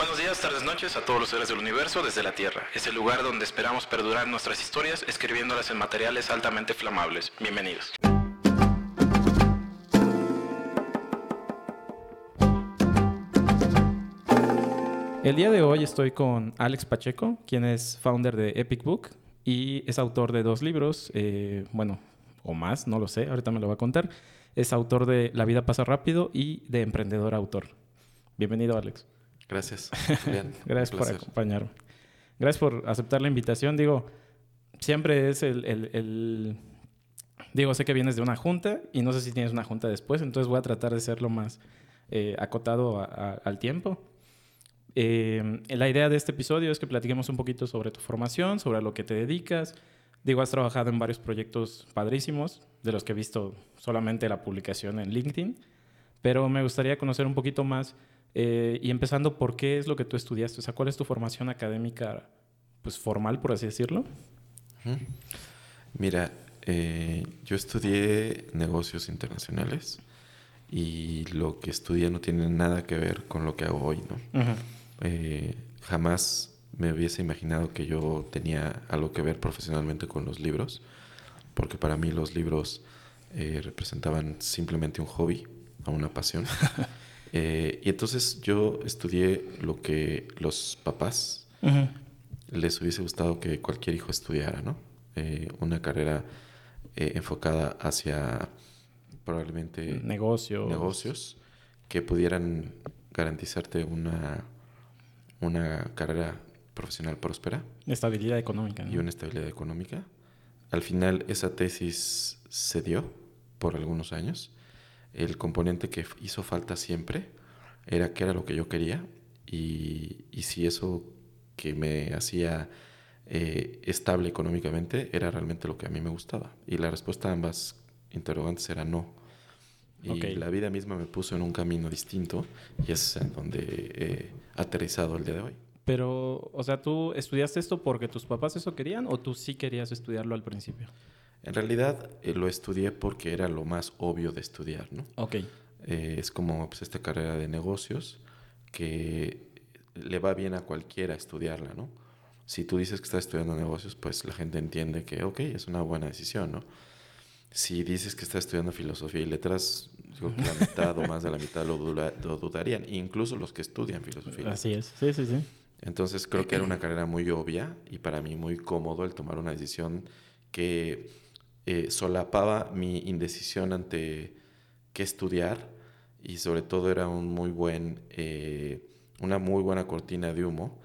Buenos días, tardes, noches a todos los seres del universo desde la Tierra. Es el lugar donde esperamos perdurar nuestras historias escribiéndolas en materiales altamente flamables. Bienvenidos. El día de hoy estoy con Alex Pacheco, quien es founder de Epic Book y es autor de dos libros, eh, bueno, o más, no lo sé, ahorita me lo va a contar. Es autor de La vida pasa rápido y de Emprendedor Autor. Bienvenido, Alex. Gracias. Gracias por acompañarme. Gracias por aceptar la invitación. Digo, siempre es el, Digo, sé que vienes de una junta y no sé si tienes una junta después, entonces voy a tratar de ser lo más eh, acotado al tiempo. Eh, la idea de este episodio es que platiquemos un poquito sobre tu formación, sobre lo que te dedicas. Digo, has trabajado en varios proyectos padrísimos, de los que he visto solamente la publicación en LinkedIn, pero me gustaría conocer un poquito más eh, y empezando por qué es lo que tú estudiaste, o sea, cuál es tu formación académica, pues formal, por así decirlo. Mira, eh, yo estudié negocios internacionales y lo que estudié no tiene nada que ver con lo que hago hoy, ¿no? Eh, jamás me hubiese imaginado que yo tenía algo que ver profesionalmente con los libros, porque para mí los libros eh, representaban simplemente un hobby o una pasión. Eh, y entonces yo estudié lo que los papás les hubiese gustado que cualquier hijo estudiara, ¿no? una carrera enfocada hacia probablemente negocios. negocios que pudieran garantizarte una una carrera profesional próspera. Estabilidad económica. Y una estabilidad económica. Al final esa tesis se dio por algunos años. El componente que hizo falta siempre era qué era lo que yo quería y, si eso que me hacía eh, estable económicamente era realmente lo que a mí me gustaba. Y la respuesta a ambas interrogantes era no. Y la vida misma me puso en un camino distinto y es en donde he aterrizado el día de hoy. Pero, o sea, ¿tú estudiaste esto porque tus papás eso querían o tú sí querías estudiarlo al principio? En realidad eh, lo estudié porque era lo más obvio de estudiar, ¿no? Ok. Eh, es como pues, esta carrera de negocios que le va bien a cualquiera estudiarla, ¿no? Si tú dices que estás estudiando negocios, pues la gente entiende que, ok, es una buena decisión, ¿no? si dices que estás estudiando filosofía y letras, digo que la mitad o más de la mitad lo, dudarían, incluso los que estudian filosofía. Así es, sí, sí, sí. Entonces creo que era una carrera muy obvia y para mí muy cómodo el tomar una decisión que eh, solapaba mi indecisión ante qué estudiar y sobre todo era un muy buen, eh, una muy buena cortina de humo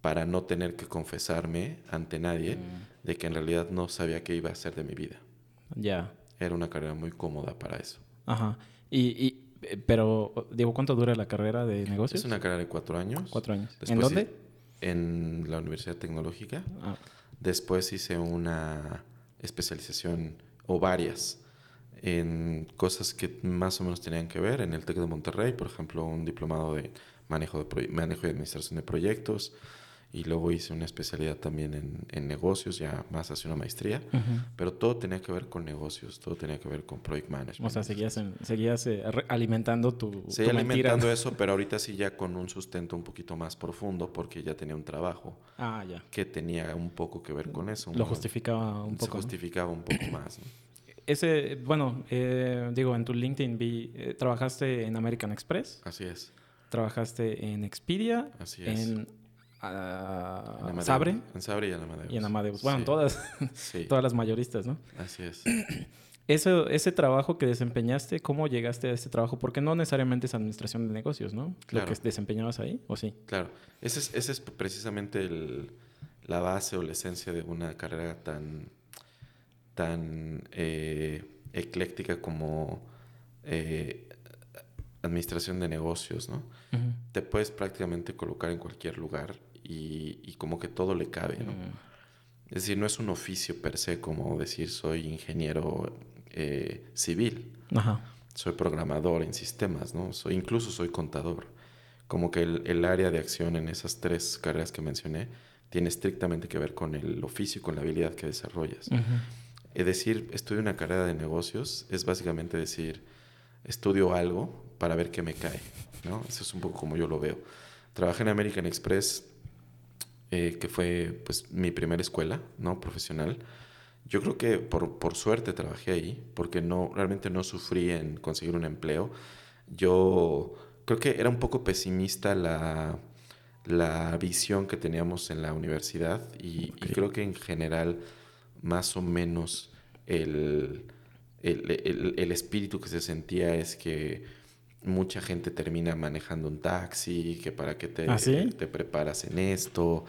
para no tener que confesarme ante nadie mm. de que en realidad no sabía qué iba a hacer de mi vida. Ya. Era una carrera muy cómoda para eso. Ajá. Y, y, pero, digo, ¿cuánto dura la carrera de negocios? Es una carrera de cuatro años. Cuatro años. ¿En dónde? En la Universidad Tecnológica. Ah. Después hice una especialización o varias en cosas que más o menos tenían que ver. En el TEC de Monterrey, por ejemplo, un diplomado de manejo de, manejo y administración de proyectos y luego hice una especialidad también en, en negocios, ya más hacia una maestría, pero todo tenía que ver con negocios, todo tenía que ver con project management. O sea, seguías, seguías eh, alimentando tu, Seguía alimentando eso, pero ahorita sí ya con un sustento un poquito más profundo porque ya tenía un trabajo ah, ya. que tenía un poco que ver con eso. Lo justificaba un poco. Se justificaba un poco más. Ese, bueno, eh, digo, en tu LinkedIn vi, eh, trabajaste en American Express. Así es. Trabajaste en Expedia. Así es. En en Sabre. En Sabre y en Amadeus. Y en Amadeus. Bueno, todas, todas las mayoristas, ¿no? Así es. Ese, ese trabajo que desempeñaste, ¿cómo llegaste a ese trabajo? Porque no necesariamente es administración de negocios, ¿no? Claro. Lo que desempeñabas ahí, ¿o sí? Claro. Ese es, ese es precisamente el, la base o la esencia de una carrera tan, tan eh, ecléctica como eh, administración de negocios, ¿no? Te puedes prácticamente colocar en cualquier lugar y, como que todo le cabe, ¿no? Es decir, no es un oficio per se como decir soy ingeniero eh, civil, soy programador en sistemas, ¿no? Soy, incluso soy contador. Como que el, área de acción en esas tres carreras que mencioné tiene estrictamente que ver con el oficio y con la habilidad que desarrollas. Es decir, estudio una carrera de negocios es básicamente decir, estudio algo para ver qué me cae, ¿no? Eso es un poco como yo lo veo Trabajé en American Express, eh, que fue pues mi primera escuela, ¿no? Profesional. Yo creo que por, por, suerte trabajé ahí, porque no, realmente no sufrí en conseguir un empleo. Yo creo que era un poco pesimista la, la visión que teníamos en la universidad y, creo que en general más o menos el, el, el, espíritu que se sentía es que mucha gente termina manejando un taxi, que para qué te, ¿Ah, te preparas en esto.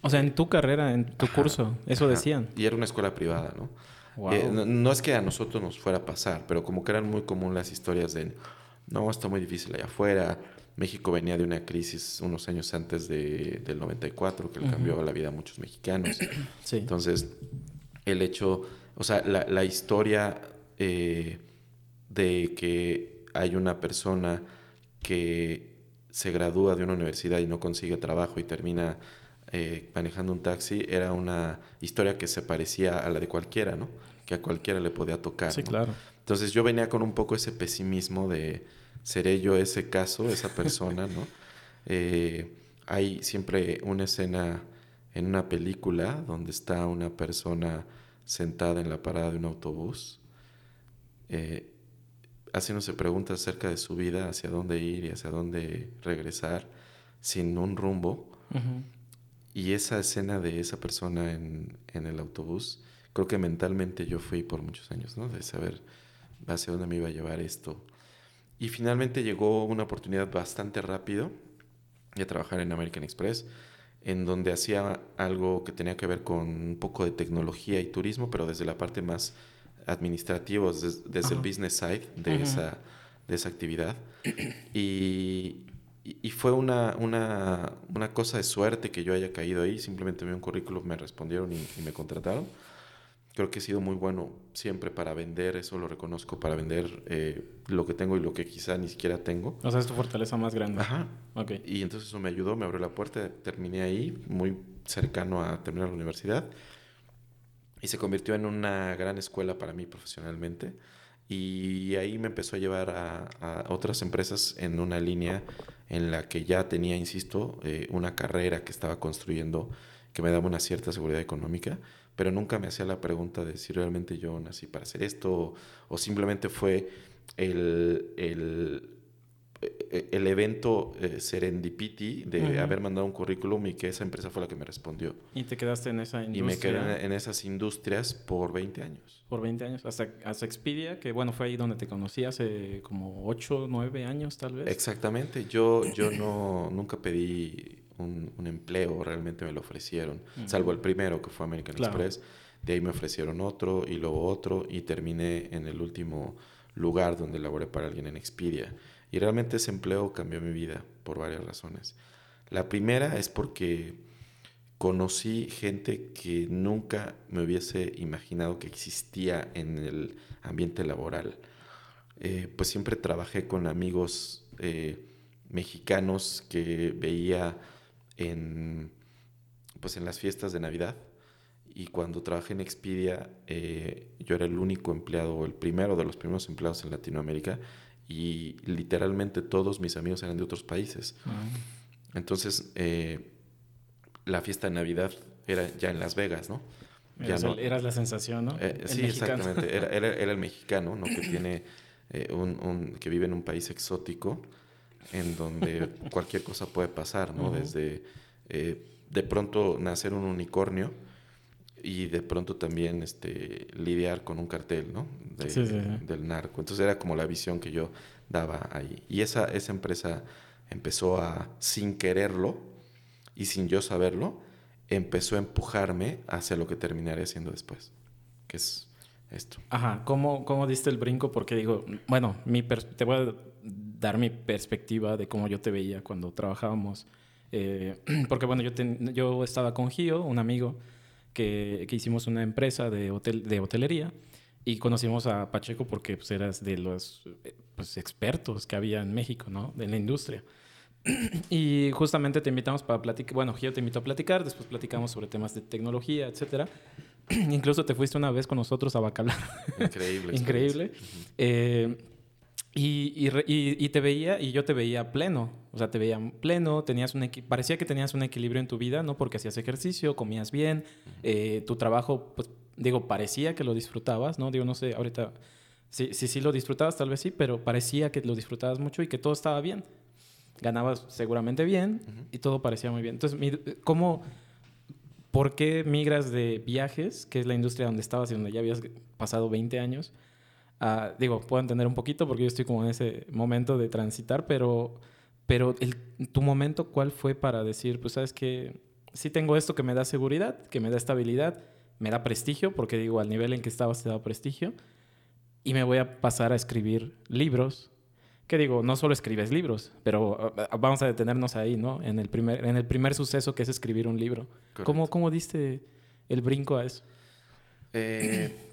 O sea, en tu carrera, en tu curso, eso decían. Y era una escuela privada, ¿no? Eh, no, es que a nosotros nos fuera a pasar, pero como que eran muy comunes las historias de, no, está muy difícil allá afuera. México venía de una crisis unos años antes de, del 94 que le cambió la vida a muchos mexicanos. Entonces, el hecho, o sea, la, la historia eh, de que hay una persona que se gradúa de una universidad y no consigue trabajo y termina eh, manejando un taxi, era una historia que se parecía a la de cualquiera, ¿no? Que a cualquiera le podía tocar. Sí, claro. Entonces yo venía con un poco ese pesimismo de, ¿seré yo ese caso, esa persona, ¿no? Eh, hay siempre una escena en una película donde está una persona sentada en la parada de un autobús eh, haciéndose preguntas acerca de su vida, hacia dónde ir y hacia dónde regresar, sin un rumbo. Y esa escena de esa persona en, en, el autobús, creo que mentalmente yo fui por muchos años, ¿no? De saber hacia dónde me iba a llevar esto. Y finalmente llegó una oportunidad bastante rápido de trabajar en American Express, en donde hacía algo que tenía que ver con un poco de tecnología y turismo, pero desde la parte más administrativos desde el business side de, esa, de esa actividad. Y, y fue una, una, una, cosa de suerte que yo haya caído ahí. Simplemente vi un currículum, me respondieron y, me contrataron. Creo que he sido muy bueno siempre para vender, eso lo reconozco, para vender eh, lo que tengo y lo que quizá ni siquiera tengo. O sea, es tu fortaleza más grande. Ajá. Okay. Y entonces eso me ayudó, me abrió la puerta, terminé ahí, muy cercano a terminar la universidad y se convirtió en una gran escuela para mí profesionalmente. Y ahí me empezó a llevar a, otras empresas en una línea en la que ya tenía, insisto, eh, una carrera que estaba construyendo que me daba una cierta seguridad económica, pero nunca me hacía la pregunta de si realmente yo nací para hacer esto o, o simplemente fue el, el el evento eh, serendipity de haber mandado un currículum y que esa empresa fue la que me respondió. ¿Y te quedaste en esa industria? Y me quedé en, esas industrias por 20 años. Por 20 años, hasta, hasta Expedia, que bueno, fue ahí donde te conocí hace como 8, 9 años tal vez. Exactamente, yo, yo no, nunca pedí un, empleo, realmente me lo ofrecieron, salvo el primero que fue American Express, de ahí me ofrecieron otro y luego otro y terminé en el último lugar donde laboré para alguien en Expedia. Y realmente ese empleo cambió mi vida por varias razones. La primera es porque conocí gente que nunca me hubiese imaginado que existía en el ambiente laboral. Eh, pues siempre trabajé con amigos eh, mexicanos que veía en, pues en las fiestas de Navidad. Y cuando trabajé en Expedia, eh, yo era el único empleado, el primero de los primeros empleados en Latinoamérica y literalmente todos mis amigos eran de otros países. Ah. Entonces, eh, la fiesta de Navidad era ya en Las Vegas, ¿no? Ya no, eras la sensación, ¿no? Eh, sí, exactamente. Era, era, el mexicano, ¿no? Que tiene eh, un, un, que vive en un país exótico en donde cualquier cosa puede pasar, ¿no? Desde de pronto nacer un unicornio y de pronto también este, lidiar con un cartel, ¿no? Del narco. Entonces era como la visión que yo daba ahí. Y esa, esa empresa empezó a, sin quererlo y sin yo saberlo, empezó a empujarme hacia lo que terminaré haciendo después, que es esto. Ajá, ¿cómo, cómo diste el brinco? Porque digo, bueno, mi te voy a dar mi perspectiva de cómo yo te veía cuando trabajábamos. Eh, porque bueno, yo, yo estaba con Gio, un amigo, que, hicimos una empresa de, hotel, de hotelería y conocimos a Pacheco porque pues, eras de los pues, expertos que había en México, ¿no? De la industria. y justamente te invitamos para platicar, bueno, Gio te invitó a platicar, después platicamos sobre temas de tecnología, etcétera. Incluso te fuiste una vez con nosotros a Bacalar. Increíble. Increíble. Eh, Y, y, y, te veía, y yo te veía pleno. O sea, te veía pleno, tenías un parecía que tenías un equilibrio en tu vida, ¿no? Porque hacías ejercicio, comías bien, eh, tu trabajo, pues, digo, parecía que lo disfrutabas, ¿no? Digo, no sé, ahorita, sí, sí, sí lo disfrutabas, tal vez sí, pero parecía que lo disfrutabas mucho y que todo estaba bien. Ganabas seguramente bien y todo parecía muy bien. Entonces, ¿cómo, por qué migras de viajes, que es la industria donde estabas y donde ya habías pasado 20 años? Digo, puedo entender un poquito porque yo estoy como en ese momento de transitar, pero, pero el, tu momento, ¿cuál fue para decir, pues sabes que sí tengo esto que me da seguridad, que me da estabilidad, me da prestigio, porque digo, al nivel en que estabas te da prestigio, y me voy a pasar a escribir libros? Que digo, no solo escribes libros, pero ah, vamos a detenernos ahí, ¿no? En el primer, en el primer suceso que es escribir un libro. ¿Cómo, ¿Cómo diste el brinco a eso? Eh,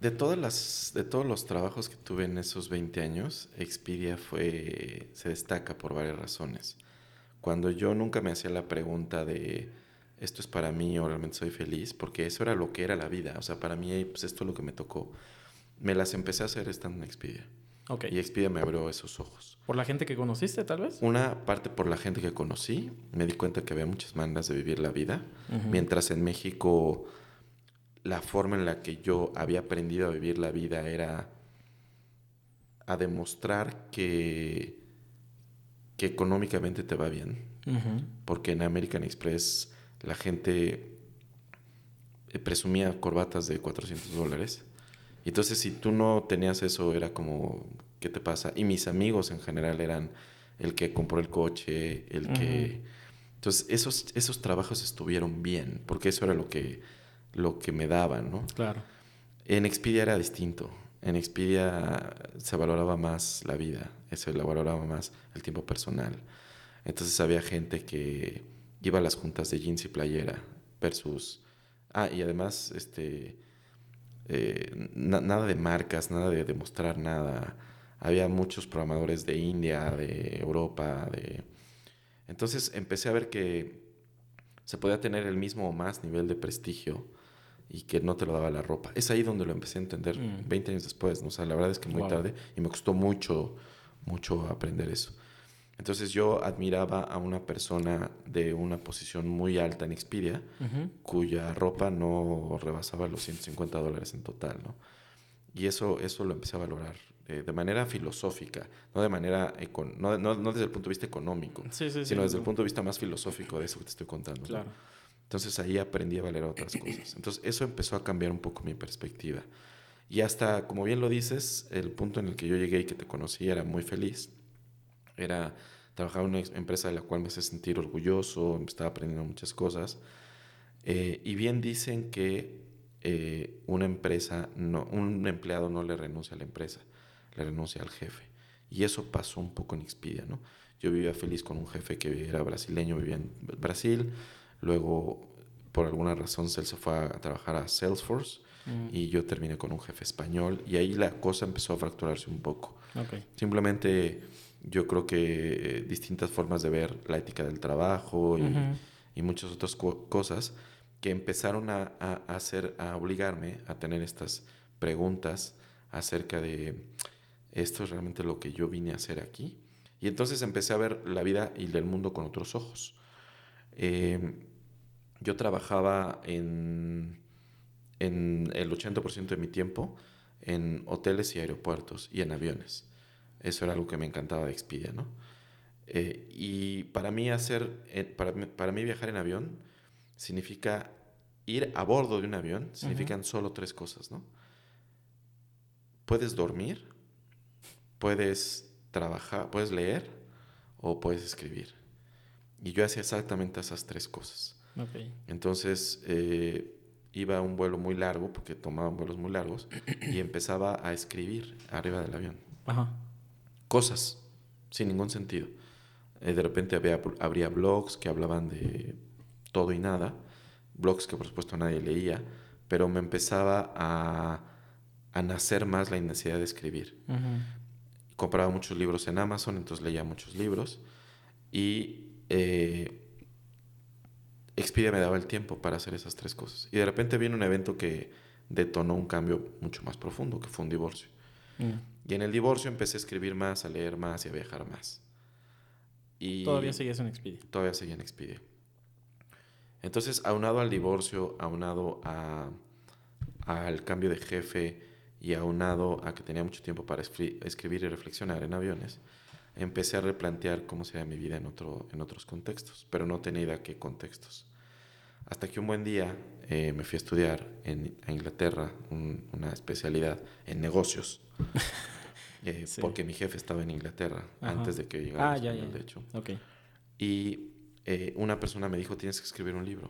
de, todas las, de todos los trabajos que tuve en esos 20 años, Expedia fue, se destaca por varias razones. Cuando yo nunca me hacía la pregunta de esto es para mí o realmente soy feliz, porque eso era lo que era la vida. O sea, para mí, pues esto es lo que me tocó. Me las empecé a hacer estando en Expedia. Okay. Y Expedia me abrió esos ojos. ¿Por la gente que conociste, tal vez? Una parte por la gente que conocí. Me di cuenta que había muchas maneras de vivir la vida. Mientras en México la forma en la que yo había aprendido a vivir la vida era a demostrar que, que económicamente te va bien. Porque en American Express la gente eh, presumía corbatas de 400 dólares. Y entonces si tú no tenías eso era como, ¿qué te pasa? Y mis amigos en general eran el que compró el coche, el que... Entonces esos, esos trabajos estuvieron bien, porque eso era lo que lo que me daban, ¿no? Claro. En Expedia era distinto. En Expedia se valoraba más la vida, se valoraba más el tiempo personal. Entonces había gente que iba a las juntas de jeans y playera versus... Ah, y además, este... Eh, nada de marcas, nada de demostrar nada. Había muchos programadores de India, de Europa, de... Entonces empecé a ver que se podía tener el mismo o más nivel de prestigio y que no te lo daba la ropa. Es ahí donde lo empecé a entender 20 mm. años después, ¿no? O sea, la verdad es que muy tarde y me costó mucho, mucho aprender eso. Entonces yo admiraba a una persona de una posición muy alta en Expedia, cuya ropa no rebasaba los 150 dólares en total, ¿no? Y eso, eso lo empecé a valorar eh, de manera filosófica, no de manera, no, no, no, desde el punto de vista económico, sino desde el punto de vista más filosófico de eso que te estoy contando. Claro. Entonces ahí aprendí a valer otras cosas. Entonces eso empezó a cambiar un poco mi perspectiva. Y hasta, como bien lo dices, el punto en el que yo llegué y que te conocí era muy feliz. Era trabajar en una empresa de la cual me hace sentir orgulloso, estaba aprendiendo muchas cosas. Eh, y bien dicen que eh, una empresa, no, un empleado no le renuncia a la empresa, le renuncia al jefe. Y eso pasó un poco en Expedia, ¿no? Yo vivía feliz con un jefe que era brasileño, vivía en Brasil, Luego, por alguna razón, él se fue a trabajar a Salesforce mm. y yo terminé con un jefe español y ahí la cosa empezó a fracturarse un poco. Simplemente yo creo que eh, distintas formas de ver la ética del trabajo y, muchas otras cosas que empezaron a, hacer, a obligarme a tener estas preguntas acerca de esto es realmente lo que yo vine a hacer aquí. Y entonces empecé a ver la vida y el mundo con otros ojos. Eh, yo trabajaba en, en el 80% de mi tiempo en hoteles y aeropuertos y en aviones. Eso era algo que me encantaba de Expedia, ¿no? Eh, y para mí hacer, eh, para, para, mí viajar en avión significa ir a bordo de un avión, significan solo tres cosas, ¿no? Puedes dormir, puedes trabajar, puedes leer o puedes escribir. Y yo hacía exactamente esas tres cosas. Entonces eh, iba a un vuelo muy largo, porque tomaban vuelos muy largos, y empezaba a escribir arriba del avión. Cosas, sin ningún sentido. Eh, de repente había, habría blogs que hablaban de todo y nada, blogs que por supuesto nadie leía, pero me empezaba a, a nacer más la necesidad de escribir. Compraba muchos libros en Amazon, entonces leía muchos libros y eh, Expedia me daba el tiempo para hacer esas tres cosas. Y de repente viene un evento que detonó un cambio mucho más profundo, que fue un divorcio. Mm. Y en el divorcio empecé a escribir más, a leer más y a viajar más. Y todavía seguías en Expedia. Todavía seguía en Expedia. Entonces, aunado al divorcio, aunado a, al cambio de jefe y aunado a que tenía mucho tiempo para escribir y reflexionar en aviones, empecé a replantear cómo sería mi vida en, otro, en otros contextos, pero no tenía idea qué contextos. Hasta que un buen día eh, me fui a estudiar en, a Inglaterra una especialidad en negocios. Eh, porque mi jefe estaba en Inglaterra antes de que llegara ah, ya, ya. de hecho. Okay. Y eh, una persona me dijo, tienes que escribir un libro.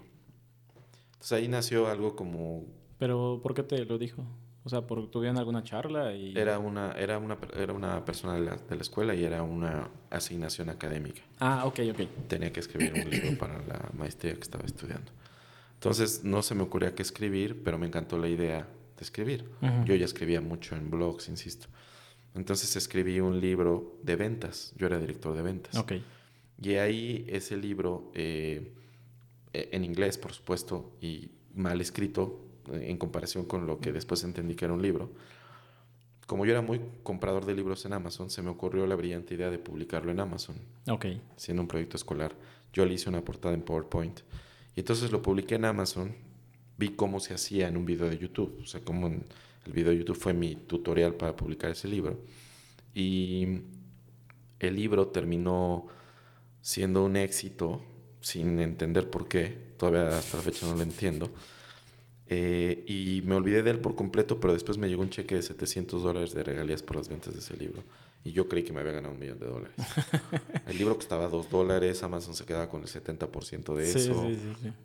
Entonces ahí nació algo como... ¿Pero por qué te lo dijo? O sea, ¿por, ¿tuvieron alguna charla? Y... Era, una, era, una, era una persona de la, de la, escuela y era una asignación académica. Ah, ok, ok. Tenía que escribir un libro para la maestría que estaba estudiando. Entonces no se me ocurría qué escribir, pero me encantó la idea de escribir. Yo ya escribía mucho en blogs, insisto. Entonces escribí un libro de ventas. Yo era director de ventas. Ok. Y ahí ese libro, eh, e, en inglés, por supuesto, y mal escrito en comparación con lo que después entendí que era un libro. Como yo era muy comprador de libros en Amazon, se me ocurrió la brillante idea de publicarlo en Amazon. Ok. Siendo un proyecto escolar. Yo le hice una portada en PowerPoint. Y entonces lo publiqué en Amazon. Vi cómo se hacía en un video de YouTube. O sea, cómo el video de YouTube fue mi tutorial para publicar ese libro. Y el libro terminó siendo un éxito sin entender por qué. Todavía hasta la fecha no lo entiendo. Eh, y me olvidé de él por completo, pero después me llegó un cheque de 700 dólares de regalías por las ventas de ese libro. Y yo creí que me había ganado un millón de dólares. el libro costaba 2 dólares, Amazon se quedaba con el 70% de eso.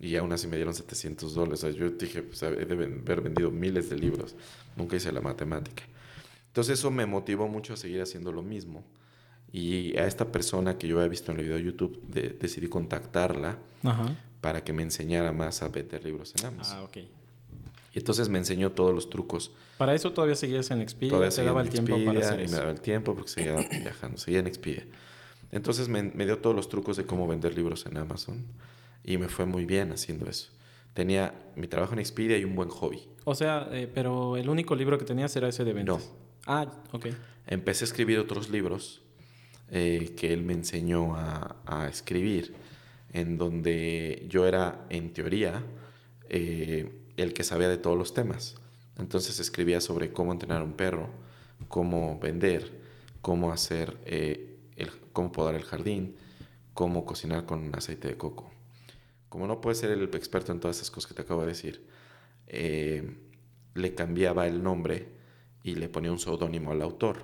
y aún así me dieron 700 dólares. yo dije, pues, he de haber vendido miles de libros. Nunca hice la matemática. Entonces eso me motivó mucho a seguir haciendo lo mismo. Y a esta persona que yo había visto en el video de YouTube, decidí contactarla para que me enseñara más a vender libros en Amazon. Ah, ok. Entonces me enseñó todos los trucos. ¿Para eso todavía seguías en Expedia? Todavía ¿Te daba el tiempo para hacer y me daba el tiempo porque seguía viajando, seguía en Expedia. Entonces me, dio todos los trucos de cómo vender libros en Amazon y me fue muy bien haciendo eso. Tenía mi trabajo en Expedia y un buen hobby. O sea, eh, pero el único libro que tenías era ese de ventas. No. Ah, ok. Empecé a escribir otros libros eh, que él me enseñó a, a, escribir, en donde yo era, en teoría, eh, el que sabía de todos los temas. Entonces escribía sobre cómo entrenar un perro, cómo vender, cómo hacer, eh, el, cómo podar el jardín, cómo cocinar con aceite de coco. Como no puede ser el experto en todas esas cosas que te acabo de decir, eh, le cambiaba el nombre y le ponía un seudónimo al autor.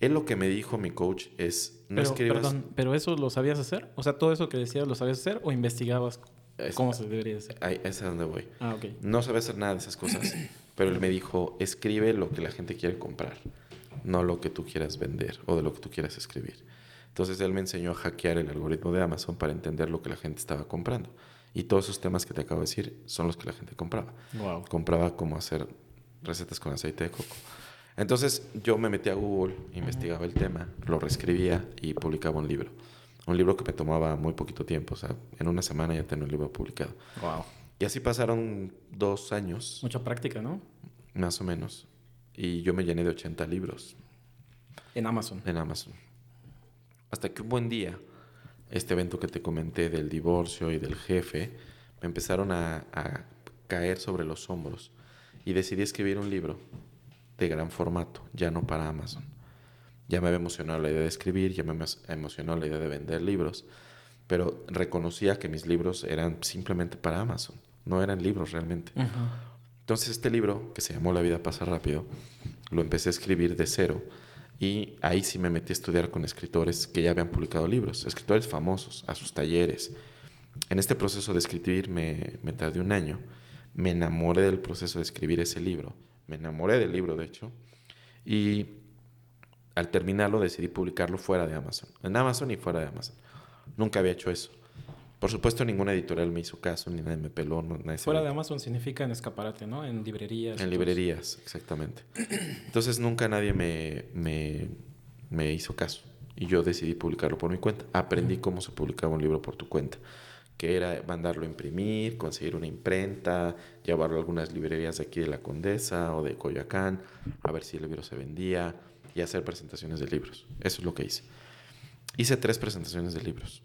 Él lo que me dijo mi coach es, no escribas... Perdón, ¿pero eso lo sabías hacer? O sea, ¿todo eso que decías lo sabías hacer o investigabas ¿Cómo se debería hacer? Ahí, es a donde voy. Ah, ok. No sabe hacer nada de esas cosas, pero él me dijo, escribe lo que la gente quiere comprar, no lo que tú quieras vender o de lo que tú quieras escribir. Entonces él me enseñó a hackear el algoritmo de Amazon para entender lo que la gente estaba comprando. Y todos esos temas que te acabo de decir son los que la gente compraba. Wow. Compraba cómo hacer recetas con aceite de coco. Entonces yo me metí a Google, investigaba el tema, lo reescribía y publicaba un libro. Un libro que me tomaba muy poquito tiempo, o sea, en una semana ya tenía un libro publicado. Wow. Y así pasaron dos años. Mucha práctica, ¿no? Más o menos. Y yo me llené de 80 libros. En Amazon. En Amazon. Hasta que un buen día, este evento que te comenté del divorcio y del jefe, me empezaron a, a caer sobre los hombros. Y decidí escribir un libro de gran formato, ya no para Amazon ya me había emocionado la idea de escribir, ya me emocionó la idea de vender libros, pero reconocía que mis libros eran simplemente para Amazon, no eran libros realmente. Entonces este libro, que se llamó La vida pasa rápido, lo empecé a escribir de cero y ahí sí me metí a estudiar con escritores que ya habían publicado libros, escritores famosos, a sus talleres. En este proceso de escribir me, me tardé un año, me enamoré del proceso de escribir ese libro, me enamoré del libro de hecho, y al terminarlo decidí publicarlo fuera de Amazon, en Amazon y fuera de Amazon. Nunca había hecho eso. Por supuesto, ninguna editorial me hizo caso, ni nadie me peló. nadie fuera de Amazon significa en escaparate, ¿no? En librerías. En librerías, exactamente. Entonces nunca nadie me, me, hizo caso. Y yo decidí publicarlo por mi cuenta. Aprendí cómo se publicaba un libro por tu cuenta. Que era mandarlo a imprimir, conseguir una imprenta, llevarlo a algunas librerías de aquí de la Condesa o de Coyoacán, a ver si el libro se vendía y hacer presentaciones de libros. Eso es lo que hice. Hice tres presentaciones de libros.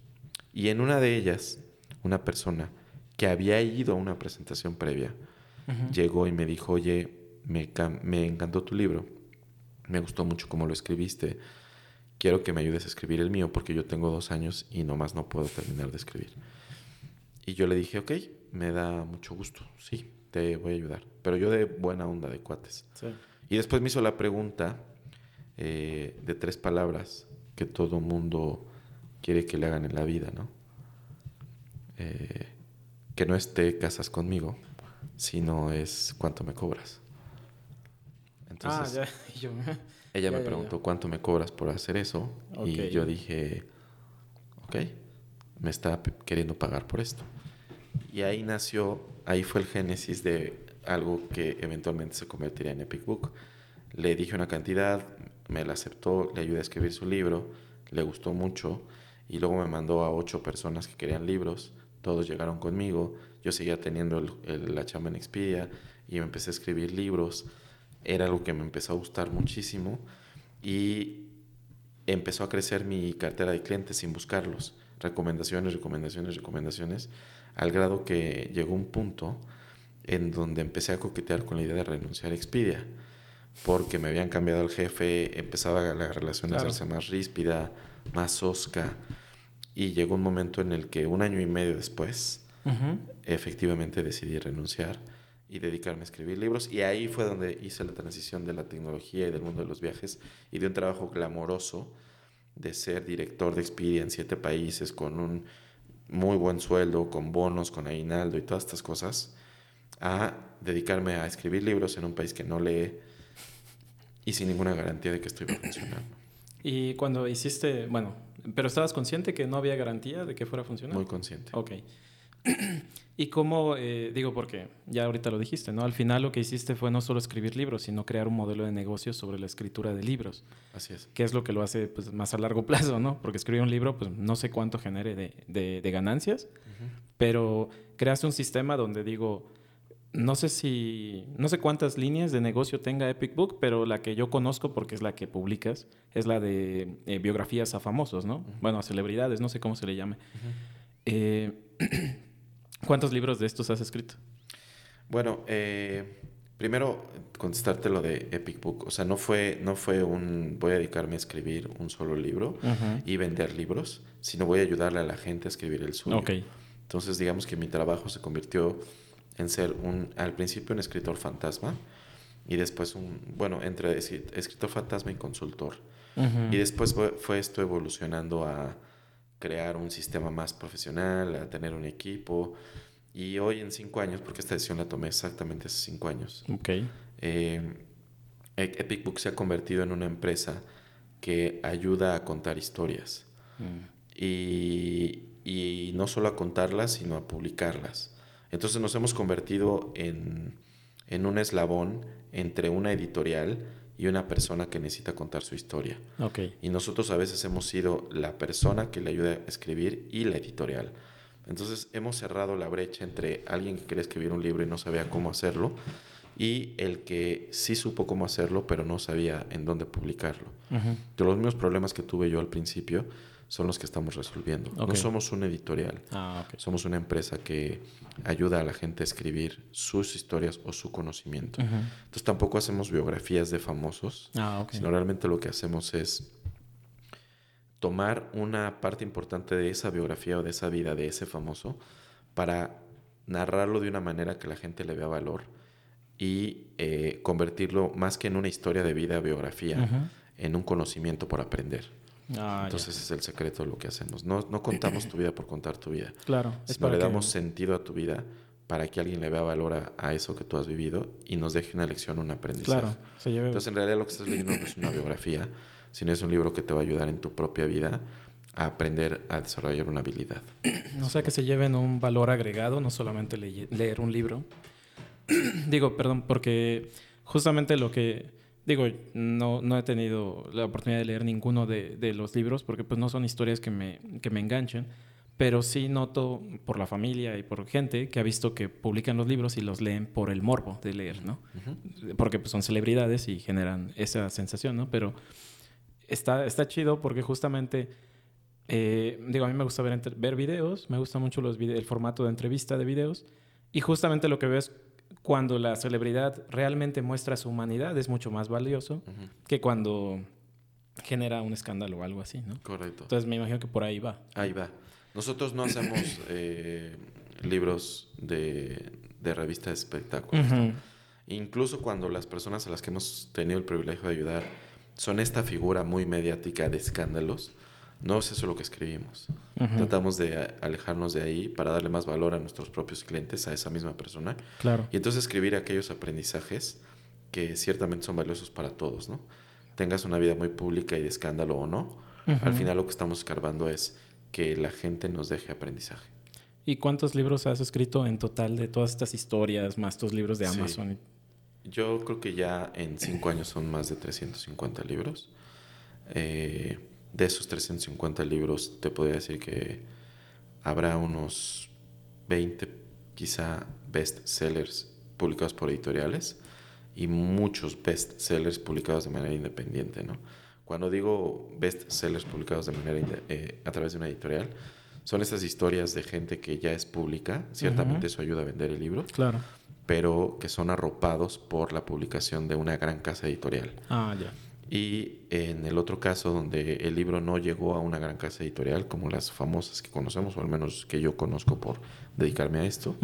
Y en una de ellas, una persona que había ido a una presentación previa, llegó y me dijo, oye, me, me encantó tu libro, me gustó mucho cómo lo escribiste, quiero que me ayudes a escribir el mío porque yo tengo dos años y nomás no puedo terminar de escribir. Y yo le dije, ok, me da mucho gusto, sí, te voy a ayudar. Pero yo de buena onda, de cuates. Y después me hizo la pregunta eh, de tres palabras que todo mundo quiere que le hagan en la vida, ¿no? Eh, que no esté casas conmigo, sino es cuánto me cobras. Entonces, ah, ya. ella me preguntó cuánto me cobras por hacer eso y yo dije, ok, me está queriendo pagar por esto. Y ahí nació, ahí fue el génesis de algo que eventualmente se convertiría en Epic Book. Le dije una cantidad, me la aceptó, le ayudé a escribir su libro, le gustó mucho y luego me mandó a ocho personas que querían libros, todos llegaron conmigo, yo seguía teniendo la chamba en Expedia y me empecé a escribir libros, era algo que me empezó a gustar muchísimo y empezó a crecer mi cartera de clientes sin buscarlos, recomendaciones, recomendaciones, recomendaciones, al grado que llegó un punto en donde empecé a coquetear con la idea de renunciar a Expedia porque me habían cambiado el jefe, empezaba la relación a hacerse más ríspida, más osca, y llegó un momento en el que un año y medio después, efectivamente decidí renunciar y dedicarme a escribir libros, y ahí fue donde hice la transición de la tecnología y del mundo de los viajes, y de un trabajo glamoroso de ser director de Expedia en siete países con un muy buen sueldo, con bonos, con aguinaldo y todas estas cosas, a dedicarme a escribir libros en un país que no lee y sin ninguna garantía de que estoy funcionando. Y cuando hiciste, bueno, pero estabas consciente que no había garantía de que fuera a funcionar. Muy consciente. Ok. ¿Y cómo, eh, digo, porque ya ahorita lo dijiste, ¿no? Al final lo que hiciste fue no solo escribir libros, sino crear un modelo de negocio sobre la escritura de libros. Así es. Que es lo que lo hace pues, más a largo plazo, ¿no? Porque escribir un libro, pues no sé cuánto genere de, de, ganancias, pero creaste un sistema donde digo, no sé si, no sé cuántas líneas de negocio tenga Epic Book, pero la que yo conozco, porque es la que publicas, es la de eh, biografías a famosos, ¿no? Bueno, a celebridades, no sé cómo se le llame. Eh, ¿Cuántos libros de estos has escrito? Bueno, eh, primero contestarte lo de Epic Book. O sea, no fue, no fue un voy a dedicarme a escribir un solo libro y vender libros, sino voy a ayudarle a la gente a escribir el suyo. Okay. Entonces, digamos que mi trabajo se convirtió en ser un, al principio un escritor fantasma y después un, bueno, entre escritor fantasma y consultor. Y después fue, esto evolucionando a crear un sistema más profesional, a tener un equipo. Y hoy en cinco años, porque esta decisión la tomé exactamente hace cinco años, okay. eh, Epic Book se ha convertido en una empresa que ayuda a contar historias. Mm. Y, y no solo a contarlas, sino a publicarlas. Entonces nos hemos convertido en, un eslabón entre una editorial y una persona que necesita contar su historia. Okay. Y nosotros a veces hemos sido la persona que le ayuda a escribir y la editorial. Entonces hemos cerrado la brecha entre alguien que quería escribir un libro y no sabía cómo hacerlo y el que sí supo cómo hacerlo pero no sabía en dónde publicarlo. De los mismos problemas que tuve yo al principio son los que estamos resolviendo. No somos un editorial, ah, somos una empresa que ayuda a la gente a escribir sus historias o su conocimiento. Entonces tampoco hacemos biografías de famosos, ah, sino realmente lo que hacemos es tomar una parte importante de esa biografía o de esa vida de ese famoso para narrarlo de una manera que la gente le vea valor y eh, convertirlo más que en una historia de vida, biografía, en un conocimiento por aprender. Ah, Entonces es el secreto de lo que hacemos. No, no contamos tu vida por contar tu vida. Claro. Sino le damos sentido a tu vida para que alguien le vea valor a, eso que tú has vivido y nos deje una lección, un aprendizaje. Claro. Entonces en realidad lo que estás leyendo no es una biografía, sino es un libro que te va a ayudar en tu propia vida a aprender a desarrollar una habilidad. O sea, que se lleven un valor agregado, no solamente leer un libro. Digo, perdón, porque justamente lo que Digo, no, no he tenido la oportunidad de leer ninguno de, de, los libros porque pues no son historias que me, que me enganchen, pero sí noto por la familia y por gente que ha visto que publican los libros y los leen por el morbo de leer, ¿no? Porque pues, son celebridades y generan esa sensación, ¿no? Pero está, está chido porque justamente, eh, digo, a mí me gusta ver, ver videos, me gusta mucho los el formato de entrevista de videos y justamente lo que veo es cuando la celebridad realmente muestra su humanidad es mucho más valioso que cuando genera un escándalo o algo así, ¿no? Correcto. Entonces me imagino que por ahí va. Ahí va. Nosotros no hacemos eh, libros de, de revista de espectáculos. Incluso cuando las personas a las que hemos tenido el privilegio de ayudar son esta figura muy mediática de escándalos, no es eso lo que escribimos. Tratamos de alejarnos de ahí para darle más valor a nuestros propios clientes, a esa misma persona. Claro. Y entonces escribir aquellos aprendizajes que ciertamente son valiosos para todos, ¿no? Tengas una vida muy pública y de escándalo o no, al final lo que estamos escarbando es que la gente nos deje aprendizaje. ¿Y cuántos libros has escrito en total de todas estas historias, más tus libros de Amazon? Yo creo que ya en cinco años son más de 350 libros. Eh, de esos 350 libros, te podría decir que habrá unos 20, quizá, best sellers publicados por editoriales y muchos best sellers publicados de manera independiente, ¿no? Cuando digo best sellers publicados de manera eh, a través de una editorial, son estas historias de gente que ya es pública, ciertamente eso ayuda a vender el libro. Claro. Pero que son arropados por la publicación de una gran casa editorial. Ah, ya. Y en el otro caso, donde el libro no llegó a una gran casa editorial, como las famosas que conocemos, o al menos que yo conozco por dedicarme a esto,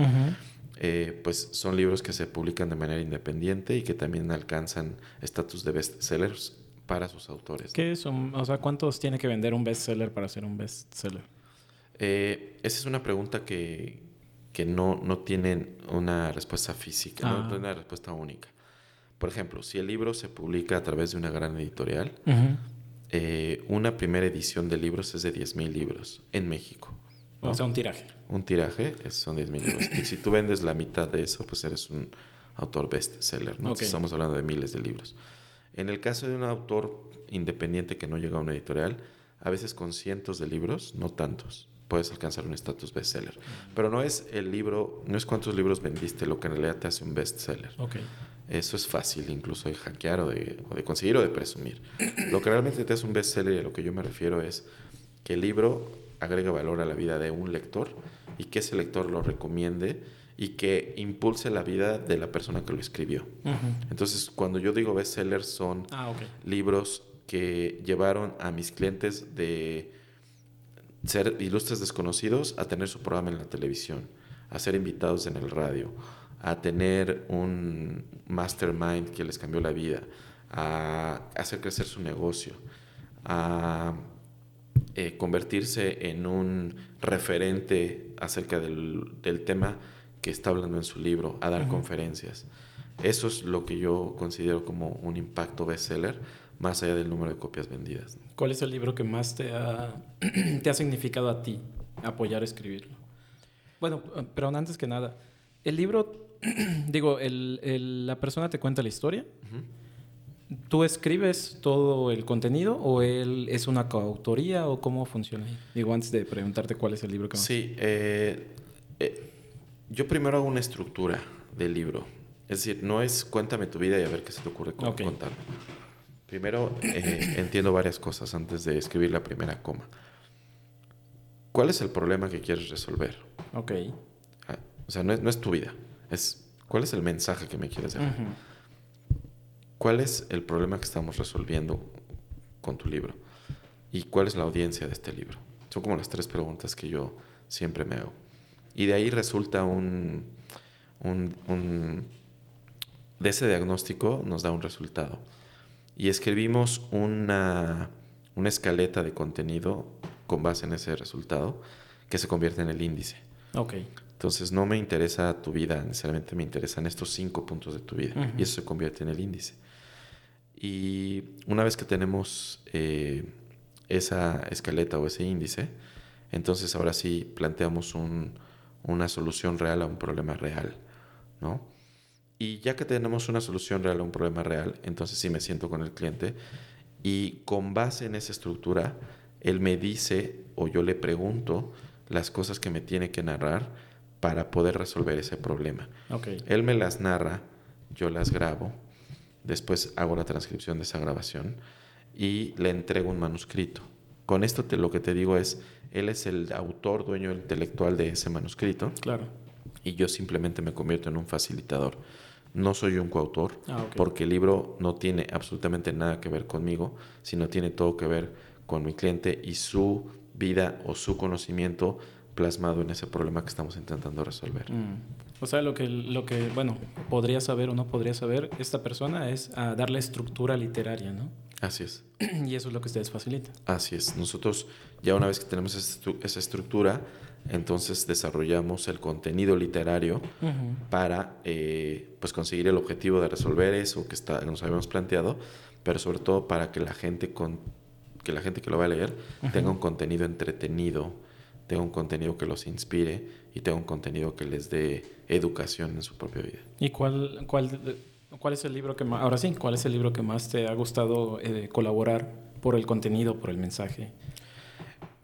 eh, pues son libros que se publican de manera independiente y que también alcanzan estatus de bestsellers para sus autores. ¿Qué es o sea, cuántos tiene que vender un bestseller para ser un bestseller? Eh, esa es una pregunta que, que no, no tiene una respuesta física, no tiene ah. una respuesta única. Por ejemplo, si el libro se publica a través de una gran editorial, eh, una primera edición de libros es de 10.000 libros en México. O sea, un tiraje. Un tiraje son 10.000 libros. y si tú vendes la mitad de eso, pues eres un autor bestseller. ¿no? Estamos hablando de miles de libros. En el caso de un autor independiente que no llega a una editorial, a veces con cientos de libros, no tantos, puedes alcanzar un estatus bestseller. Pero no es el libro, no es cuántos libros vendiste lo que en realidad te hace un bestseller. Okay. Eso es fácil incluso de hackear o de, conseguir o de presumir. Lo que realmente te hace un bestseller y a lo que yo me refiero es que el libro agrega valor a la vida de un lector y que ese lector lo recomiende y que impulse la vida de la persona que lo escribió. Entonces, cuando yo digo bestsellers son ah, libros que llevaron a mis clientes de ser ilustres desconocidos a tener su programa en la televisión, a ser invitados en el radio, a tener un mastermind que les cambió la vida, a hacer crecer su negocio, a eh, convertirse en un referente acerca del, tema que está hablando en su libro, a dar conferencias. Eso es lo que yo considero como un impacto bestseller, más allá del número de copias vendidas. ¿Cuál es el libro que más te ha, te ha significado a ti apoyar a escribirlo? Bueno, pero antes que nada, el libro digo, el, la persona te cuenta la historia. ¿Tú escribes todo el contenido o él es una coautoría o cómo funciona? Digo, antes de preguntarte cuál es el libro que más. Sí, eh, eh, yo primero hago una estructura del libro. Es decir, no es cuéntame tu vida y a ver qué se te ocurre con, contar. Primero eh, entiendo varias cosas antes de escribir la primera coma. ¿Cuál es el problema que quieres resolver? Ok. Ah, o sea, no es, no es tu vida. Es, ¿cuál es el mensaje que me quieres dar? ¿Cuál es el problema que estamos resolviendo con tu libro? ¿Y cuál es la audiencia de este libro? Son como las tres preguntas que yo siempre me hago. Y de ahí resulta un, un, de ese diagnóstico nos da un resultado. Y escribimos una, una escaleta de contenido con base en ese resultado que se convierte en el índice. Ok. Entonces no me interesa tu vida, necesariamente me interesan estos cinco puntos de tu vida y eso se convierte en el índice. Y una vez que tenemos eh, esa escaleta o ese índice, entonces ahora sí planteamos una solución real a un problema real, ¿no? Y ya que tenemos una solución real a un problema real, entonces sí me siento con el cliente y con base en esa estructura, él me dice o yo le pregunto las cosas que me tiene que narrar para poder resolver ese problema. Okay. Él me las narra, yo las grabo, después hago la transcripción de esa grabación y le entrego un manuscrito. Con esto te, lo que te digo es, él es el autor, dueño intelectual de ese manuscrito. Claro. Y yo simplemente me convierto en un facilitador. No soy un coautor, Ah, porque el libro no tiene absolutamente nada que ver conmigo, sino tiene todo que ver con mi cliente y su vida o su conocimiento plasmado en ese problema que estamos intentando resolver. Mm. O sea, lo que, lo que, bueno, podría saber o no podría saber esta persona es ah, darle estructura literaria, ¿no? Así es. y eso es lo que ustedes facilitan. Así es. Nosotros ya una vez que tenemos esa estructura, entonces desarrollamos el contenido literario para eh, pues conseguir el objetivo de resolver eso que está, nos habíamos planteado, pero sobre todo para que la gente con que la gente que lo va a leer tenga un contenido entretenido, tenga un contenido que los inspire y tenga un contenido que les dé educación en su propia vida. ¿Y cuál, cuál, cuál es el libro que más, ahora sí, cuál es el libro que más te ha gustado eh, colaborar por el contenido, por el mensaje?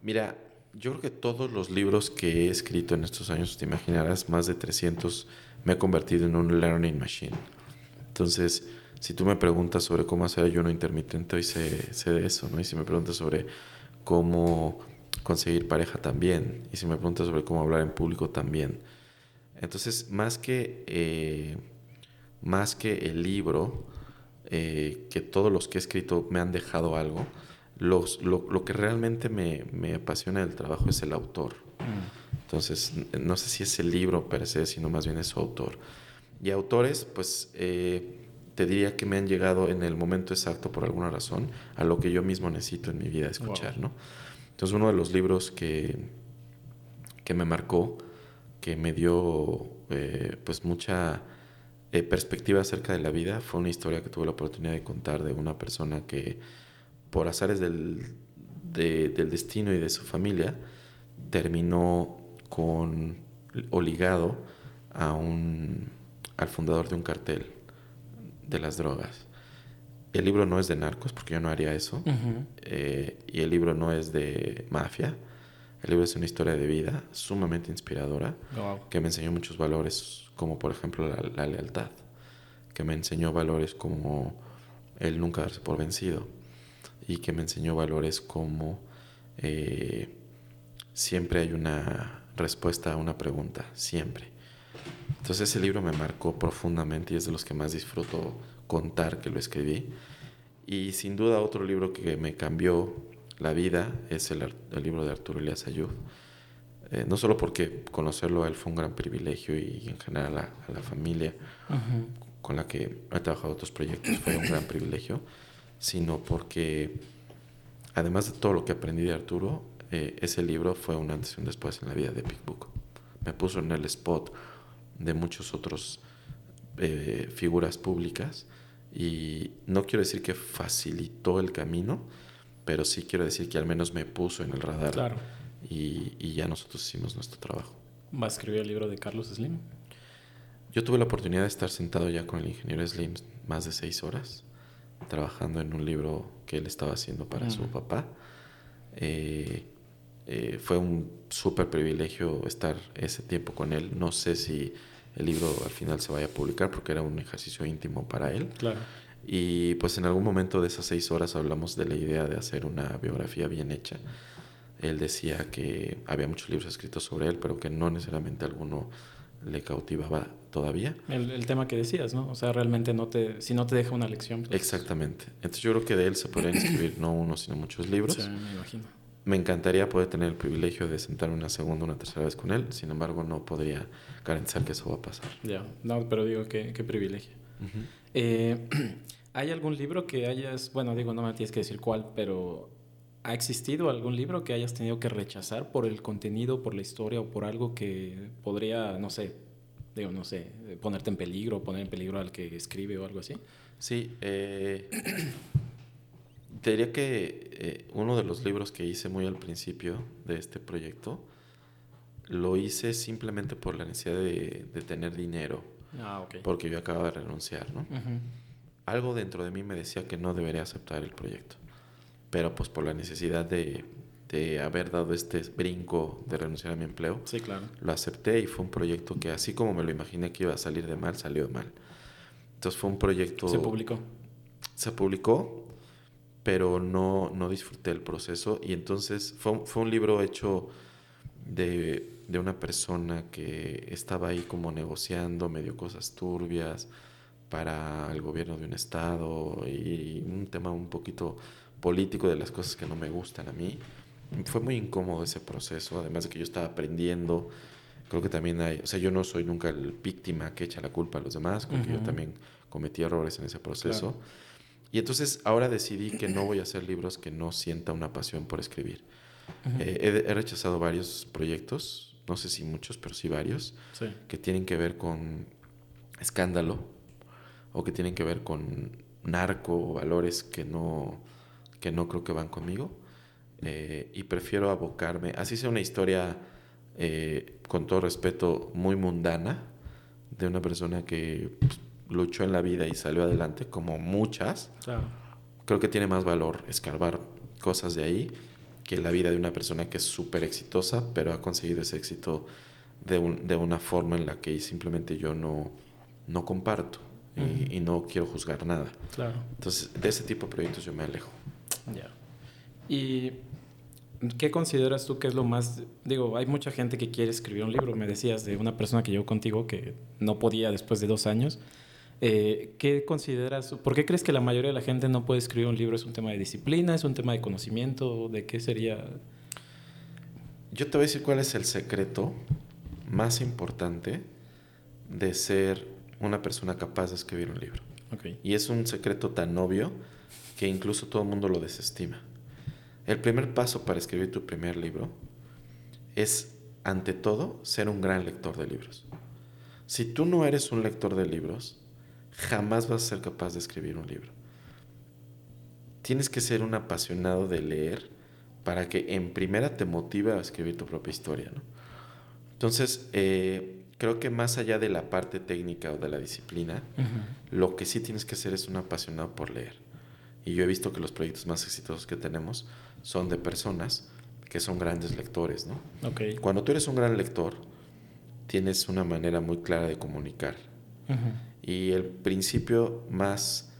Mira, yo creo que todos los libros que he escrito en estos años, te imaginarás, más de 300, me he convertido en un learning machine. Entonces, si tú me preguntas sobre cómo hacer ayuno intermitente, hoy sé, sé de eso, ¿no? Y si me preguntas sobre cómo conseguir pareja también, y si me preguntas sobre cómo hablar en público también. Entonces, más que, eh, más que el libro, eh, que todos los que he escrito me han dejado algo, los, lo, lo que realmente me, me apasiona del trabajo es el autor. Entonces, n- no sé si es el libro per se, sino más bien es su autor. Y autores, pues eh, te diría que me han llegado en el momento exacto por alguna razón a lo que yo mismo necesito en mi vida escuchar, Wow. ¿no? Entonces, uno de los libros que, que me marcó, que me dio eh, pues mucha eh, perspectiva acerca de la vida, fue una historia que tuve la oportunidad de contar de una persona que por azares del, de- del destino y de su familia, terminó con o ligado a un, al fundador de un cartel de las drogas. El libro no es de narcos, porque yo no haría eso. Eh, y el libro no es de mafia. El libro es una historia de vida sumamente inspiradora Wow. que me enseñó muchos valores, como por ejemplo la, la lealtad, que me enseñó valores como el nunca darse por vencido y que me enseñó valores como eh, siempre hay una respuesta a una pregunta, siempre. Entonces ese libro me marcó profundamente y es de los que más disfruto contar que lo escribí. Y sin duda otro libro que me cambió la vida es el, el libro de Arturo Elías Ayub. Eh, no solo porque conocerlo a él fue un gran privilegio y en general a, a la familia Ujú. con la que he trabajado otros proyectos fue un gran privilegio, sino porque además de todo lo que aprendí de Arturo, eh, ese libro fue un antes y un después en la vida de Big Book. Me puso en el spot de muchos otros eh, figuras públicas y no quiero decir que facilitó el camino, pero sí quiero decir que al menos me puso en el radar Claro. y, y ya nosotros hicimos nuestro trabajo. ¿Va a escribir el libro de Carlos Slim? Yo tuve la oportunidad de estar sentado ya con el ingeniero Slim más de seis horas, trabajando en un libro que él estaba haciendo para su papá. Eh, eh, fue un súper privilegio estar ese tiempo con él. No sé si el libro al final se vaya a publicar porque era un ejercicio íntimo para él. Claro. Y pues en algún momento de esas seis horas hablamos de la idea de hacer una biografía bien hecha. Él decía que había muchos libros escritos sobre él, pero que no necesariamente alguno le cautivaba todavía. El, el tema que decías, ¿no? O sea, realmente no te, si no te deja una lección. pues- Exactamente. Entonces yo creo que de él se podrían escribir no uno, sino muchos libros. Sí, me imagino. Me encantaría poder tener el privilegio de sentarme una segunda, una tercera vez con él. Sin embargo, no podría garantizar que eso va a pasar. Ya, no, pero digo, qué, qué privilegio. Eh, ¿Hay algún libro que hayas, bueno, digo, no me tienes que decir cuál, pero ¿ha existido algún libro que hayas tenido que rechazar por el contenido, por la historia o por algo que podría, no sé, digo, no sé, ponerte en peligro, poner en peligro al que escribe o algo así? Sí, eh, te diría que eh, uno de los libros que hice muy al principio de este proyecto lo hice simplemente por la necesidad de, de tener dinero, Ah, porque yo acababa de renunciar, ¿no? Algo dentro de mí me decía que no debería aceptar el proyecto, pero pues por la necesidad de, de haber dado este brinco de renunciar a mi empleo. Sí, claro. Lo acepté y fue un proyecto que así como me lo imaginé que iba a salir de mal, salió de mal. Entonces fue un proyecto... Se publicó. Se publicó, pero no, no disfruté el proceso y entonces fue, fue un libro hecho de, de, una persona que estaba ahí como negociando medio cosas turbias para el gobierno de un estado y un tema un poquito político de las cosas que no me gustan a mí. Fue muy incómodo ese proceso, además de que yo estaba aprendiendo. Creo que también hay, o sea, yo no soy nunca el víctima que echa la culpa a los demás, creo que yo también cometí errores en ese proceso. Y entonces ahora decidí que no voy a hacer libros que no sienta una pasión por escribir. Eh, he, rechazado varios proyectos, no sé si muchos, pero sí varios, que tienen que ver con escándalo o que tienen que ver con narco o valores que no, que no creo que van conmigo. Eh, y prefiero abocarme, así sea una historia, eh, con todo respeto, muy mundana, de una persona que pues, luchó en la vida y salió adelante, como muchas. Creo que tiene más valor escarbar cosas de ahí que la vida de una persona que es súper exitosa, pero ha conseguido ese éxito de, un, de, una forma en la que simplemente yo no, no comparto y, y, no quiero juzgar nada. Claro. Entonces, de ese tipo de proyectos yo me alejo. Ya. ¿Y qué consideras tú que es lo más... Digo, hay mucha gente que quiere escribir un libro. Me decías de una persona que llegó contigo que no podía después de dos años. Eh, ¿Qué consideras? ¿Por qué crees que la mayoría de la gente no puede escribir un libro? ¿Es un tema de disciplina? ¿Es un tema de conocimiento? ¿De qué sería? Yo te voy a decir cuál es el secreto más importante de ser una persona capaz de escribir un libro. Okay. Y es un secreto tan obvio que incluso todo el mundo lo desestima. El primer paso para escribir tu primer libro es, ante todo, ser un gran lector de libros. Si tú no eres un lector de libros, jamás vas a ser capaz de escribir un libro. Tienes que ser un apasionado de leer para que en primera te motive a escribir tu propia historia. Entonces, eh, creo que más allá de la parte técnica o de la disciplina, lo que sí tienes que ser es un apasionado por leer. Y yo he visto que los proyectos más exitosos que tenemos son de personas que son grandes lectores. ¿no? Cuando tú eres un gran lector, tienes una manera muy clara de comunicar. Y el principio más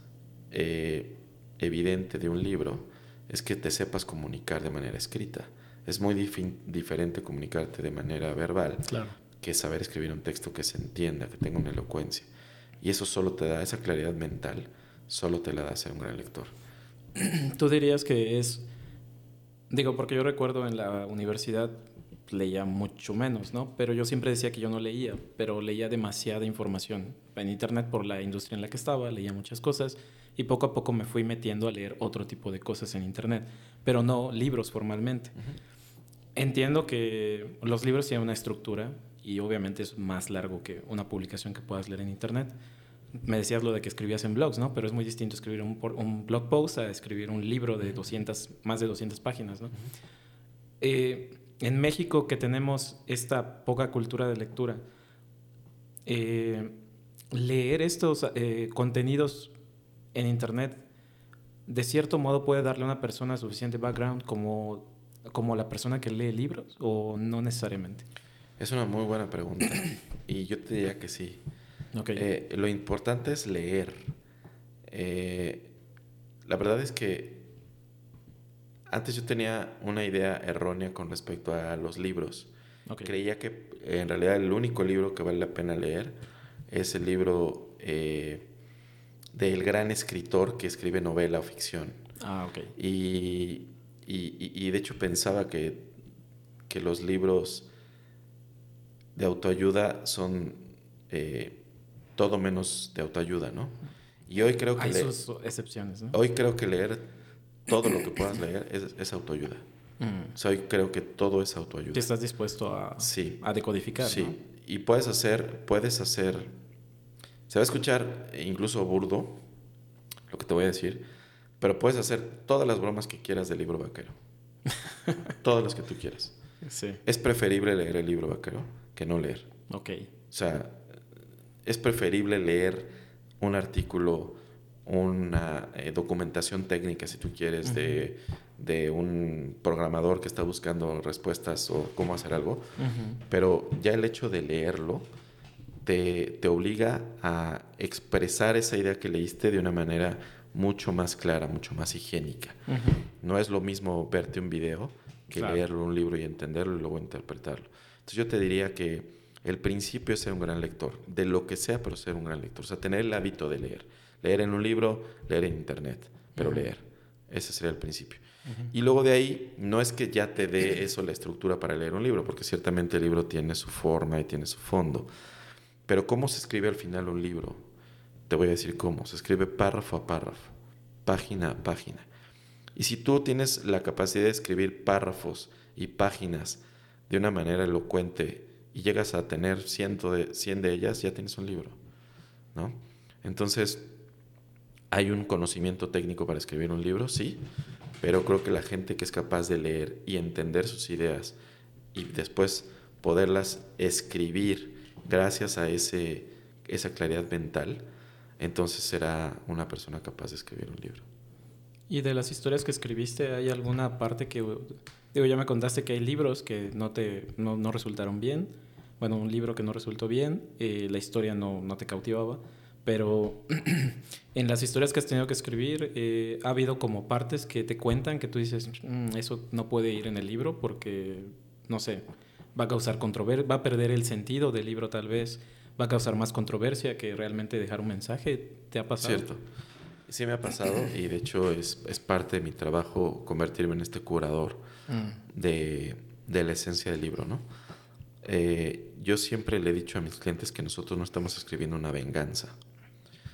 eh, evidente de un libro es que te sepas comunicar de manera escrita. Es muy diferente comunicarte de manera verbal que saber escribir un texto que se entienda, que tenga una elocuencia. Y eso solo te da esa claridad mental, solo te la da ser un gran lector. Tú dirías que es, digo, porque yo recuerdo en la universidad leía mucho menos, ¿no? Pero yo siempre decía que yo no leía, pero leía demasiada información en Internet por la industria en la que estaba, leía muchas cosas y poco a poco me fui metiendo a leer otro tipo de cosas en Internet, pero no libros formalmente. Entiendo que los libros tienen una estructura y obviamente es más largo que una publicación que puedas leer en Internet. Me decías lo de que escribías en blogs, ¿no? Pero es muy distinto escribir un, un blog post a escribir un libro de 200, más de 200 páginas, ¿no? eh, en México que tenemos esta poca cultura de lectura, eh, leer estos eh, contenidos en Internet, de cierto modo puede darle a una persona suficiente background como, como la persona que lee libros o no necesariamente? Es una muy buena pregunta y yo te diría que sí. Eh, lo importante es leer. la verdad es que antes yo tenía una idea errónea con respecto a los libros. Creía que en realidad el único libro que vale la pena leer es el libro eh, del gran escritor que escribe novela o ficción. Ah, ok. Y, y, de hecho pensaba que, que, los libros de autoayuda son eh, todo menos de autoayuda, ¿no? Y hoy creo que... Hay sus excepciones, ¿no? Hoy creo que leer todo lo que puedas leer es, autoayuda. Mm. O sea, hoy creo que todo es autoayuda. ¿Te estás dispuesto a, sí. a decodificar. Sí. Y puedes hacer, puedes hacer, se va a escuchar incluso burdo lo que te voy a decir, pero puedes hacer todas las bromas que quieras del libro vaquero. todas las que tú quieras. Sí. Es preferible leer el libro vaquero que no leer. Ok. O sea, es preferible leer un artículo una eh, documentación técnica, si tú quieres, de, de un programador que está buscando respuestas o cómo hacer algo, pero ya el hecho de leerlo te, te, obliga a expresar esa idea que leíste de una manera mucho más clara, mucho más higiénica. No es lo mismo verte un video que leerlo un libro y entenderlo y luego interpretarlo. Entonces yo te diría que el principio es ser un gran lector, de lo que sea, pero ser un gran lector. O sea, tener el hábito de leer. Leer en un libro, leer en internet, pero leer. Ese sería el principio. Y luego de ahí, no es que ya te dé eso la estructura para leer un libro, porque ciertamente el libro tiene su forma y tiene su fondo. Pero ¿cómo se escribe al final un libro? Te voy a decir cómo. Se escribe párrafo a párrafo, página a página. Y si tú tienes la capacidad de escribir párrafos y páginas de una manera elocuente y llegas a tener ciento de, 100 de ellas, ya tienes un libro. ¿no? Entonces, ¿hay un conocimiento técnico para escribir un libro? Sí, pero creo que la gente que es capaz de leer y entender sus ideas y después poderlas escribir gracias a ese, esa claridad mental, entonces será una persona capaz de escribir un libro. ¿Y de las historias que escribiste, hay alguna parte que, digo, ya me contaste que hay libros que no te no, no resultaron bien, bueno, un libro que no resultó bien, eh, la historia no, no te cautivaba, pero en las historias que has tenido que escribir, eh, ha habido como partes que te cuentan que tú dices, mm, eso no puede ir en el libro porque, no sé, va a causar controversia, va a perder el sentido del libro tal vez, va a causar más controversia que realmente dejar un mensaje. ¿Te ha pasado? Cierto. Sí me ha pasado y de hecho es, es parte de mi trabajo convertirme en este curador mm. de, de, la esencia del libro, ¿no? Eh, yo siempre le he dicho a mis clientes que nosotros no estamos escribiendo una venganza.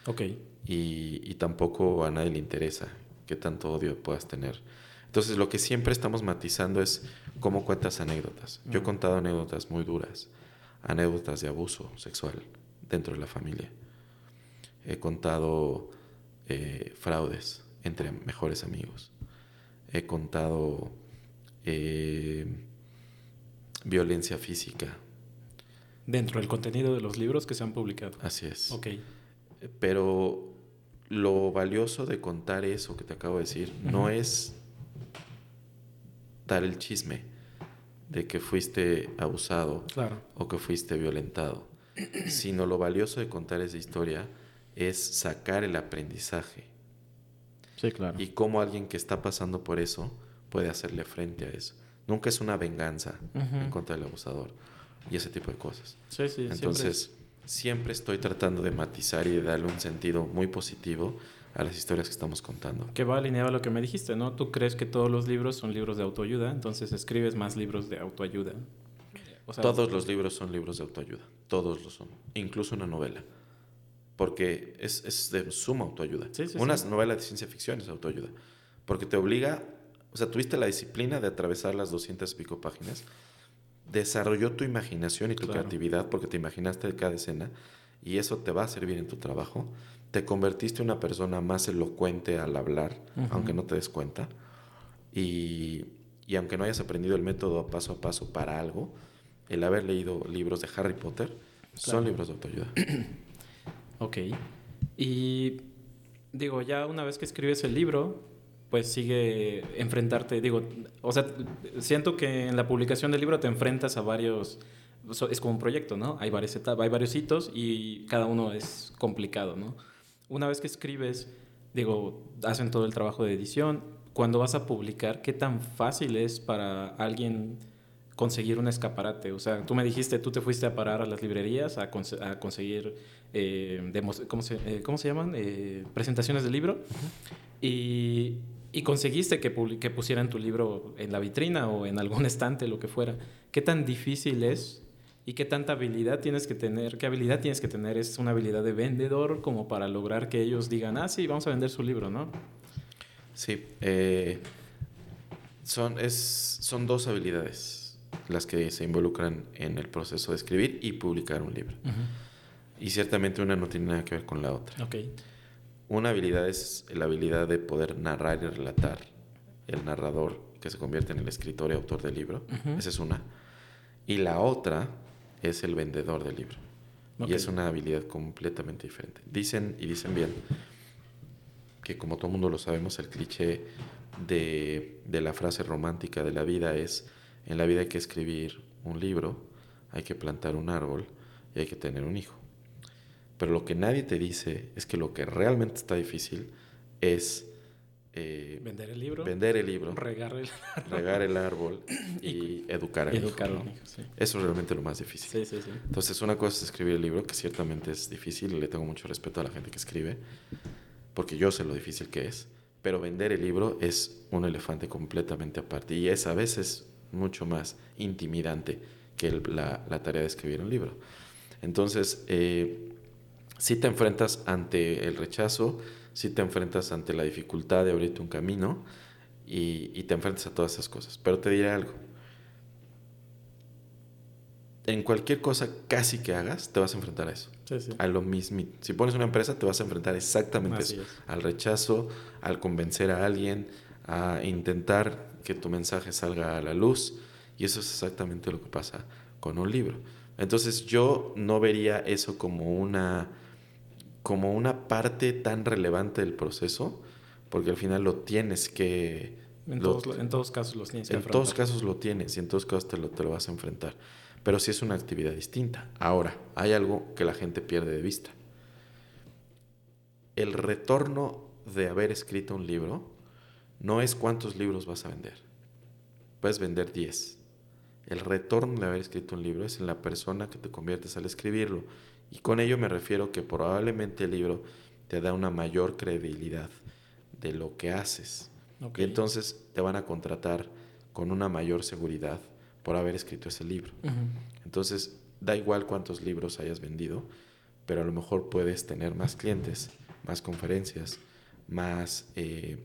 Ok. Y, y, tampoco a nadie le interesa qué tanto odio puedas tener. Entonces, lo que siempre estamos matizando es cómo cuentas anécdotas. Yo he mm. contado anécdotas muy duras, anécdotas de abuso sexual dentro de la familia. He contado eh, fraudes entre mejores amigos. He contado eh, violencia física. Dentro del contenido de los libros que se han publicado. Así es. Ok. Pero lo valioso de contar eso que te acabo de decir no es dar el chisme de que fuiste abusado o que fuiste violentado, sino lo valioso de contar esa historia es sacar el aprendizaje. Sí, claro. Y cómo alguien que está pasando por eso puede hacerle frente a eso. Nunca es una venganza en contra del abusador y ese tipo de cosas. Sí, sí, Entonces, siempre estoy tratando de matizar y de darle un sentido muy positivo a las historias que estamos contando. Que va alineado a lo que me dijiste, ¿no? Tú crees que todos los libros son libros de autoayuda, entonces escribes más libros de autoayuda. todos los libros son libros de autoayuda, todos lo son, incluso una novela, porque es, es de suma autoayuda. una novela de ciencia ficción es autoayuda, porque te obliga, o sea, tuviste la disciplina de atravesar las 200 y pico páginas, desarrolló tu imaginación y tu creatividad porque te imaginaste cada escena y eso te va a servir en tu trabajo. Te convertiste en una persona más elocuente al hablar, aunque no te des cuenta. Y, y, aunque no hayas aprendido el método paso a paso para algo, el haber leído libros de Harry Potter son libros de autoayuda. ok. Y digo, ya una vez que escribes el libro, pues sigue enfrentarte, digo, o sea, siento que en la publicación del libro te enfrentas a varios, es como un proyecto, ¿no? Hay varias etapas, hay varios hitos y cada uno es complicado, ¿no? Una vez que escribes, digo, hacen todo el trabajo de edición, cuando vas a publicar, ¿qué tan fácil es para alguien conseguir un escaparate? O sea, tú me dijiste, tú te fuiste a parar a las librerías a, conseguir, eh, ¿cómo, se, eh, ¿cómo, se, llaman? Eh, presentaciones de libro. Y y conseguiste que, que pusieran tu libro en la vitrina o en algún estante, lo que fuera. ¿Qué tan difícil es y qué tanta habilidad tienes que tener? ¿Qué habilidad tienes que tener? ¿Es una habilidad de vendedor como para lograr que ellos digan, ah, sí, vamos a vender su libro, ¿no? Sí, eh, son, es, son dos habilidades las que se involucran en el proceso de escribir y publicar un libro. Y ciertamente una no tiene nada que ver con la otra. Okay. Una habilidad es la habilidad de poder narrar y relatar. El narrador que se convierte en el escritor y autor del libro. Esa es una. Y la otra es el vendedor del libro. Y es una habilidad completamente diferente. Dicen y dicen bien que como todo mundo lo sabemos, el cliché de, de la frase romántica de la vida es, en la vida hay que escribir un libro, hay que plantar un árbol y hay que tener un hijo. Pero lo que nadie te dice es que lo que realmente está difícil es eh, vender el libro, vender el libro, regar el, regar el árbol y, educar al educar hijo. Eso es realmente lo más difícil. Sí, sí, Entonces, una cosa es escribir el libro, que ciertamente es difícil y le tengo mucho respeto a la gente que escribe, porque yo sé lo difícil que es. Pero vender el libro es un elefante completamente aparte y es a veces mucho más intimidante que la, la, tarea de escribir un libro. Entonces, eh, si te enfrentas ante el rechazo, si te enfrentas ante la dificultad de abrirte un camino y, te enfrentas a todas esas cosas. Pero te diré algo. En cualquier cosa casi que hagas, te vas a enfrentar a eso. A lo mismo. Si pones una empresa, te vas a enfrentar exactamente a eso. Al rechazo, al convencer a alguien, a intentar que tu mensaje salga a la luz. Y eso es exactamente lo que pasa con un libro. Entonces yo no vería eso como una como una parte tan relevante del proceso, porque al final lo tienes que... En, todos, en todos casos lo tienes que En todos casos lo tienes y en todos casos te lo, te lo vas a enfrentar. Pero sí es una actividad distinta. Ahora, hay algo que la gente pierde de vista. El retorno de haber escrito un libro no es cuántos libros vas a vender. Puedes vender 10. El retorno de haber escrito un libro es en la persona que te conviertes al escribirlo y con ello me refiero que probablemente el libro te da una mayor credibilidad de lo que haces. Y entonces te van a contratar con una mayor seguridad por haber escrito ese libro. Entonces, da igual cuántos libros hayas vendido, pero a lo mejor puedes tener más clientes, más conferencias, más eh,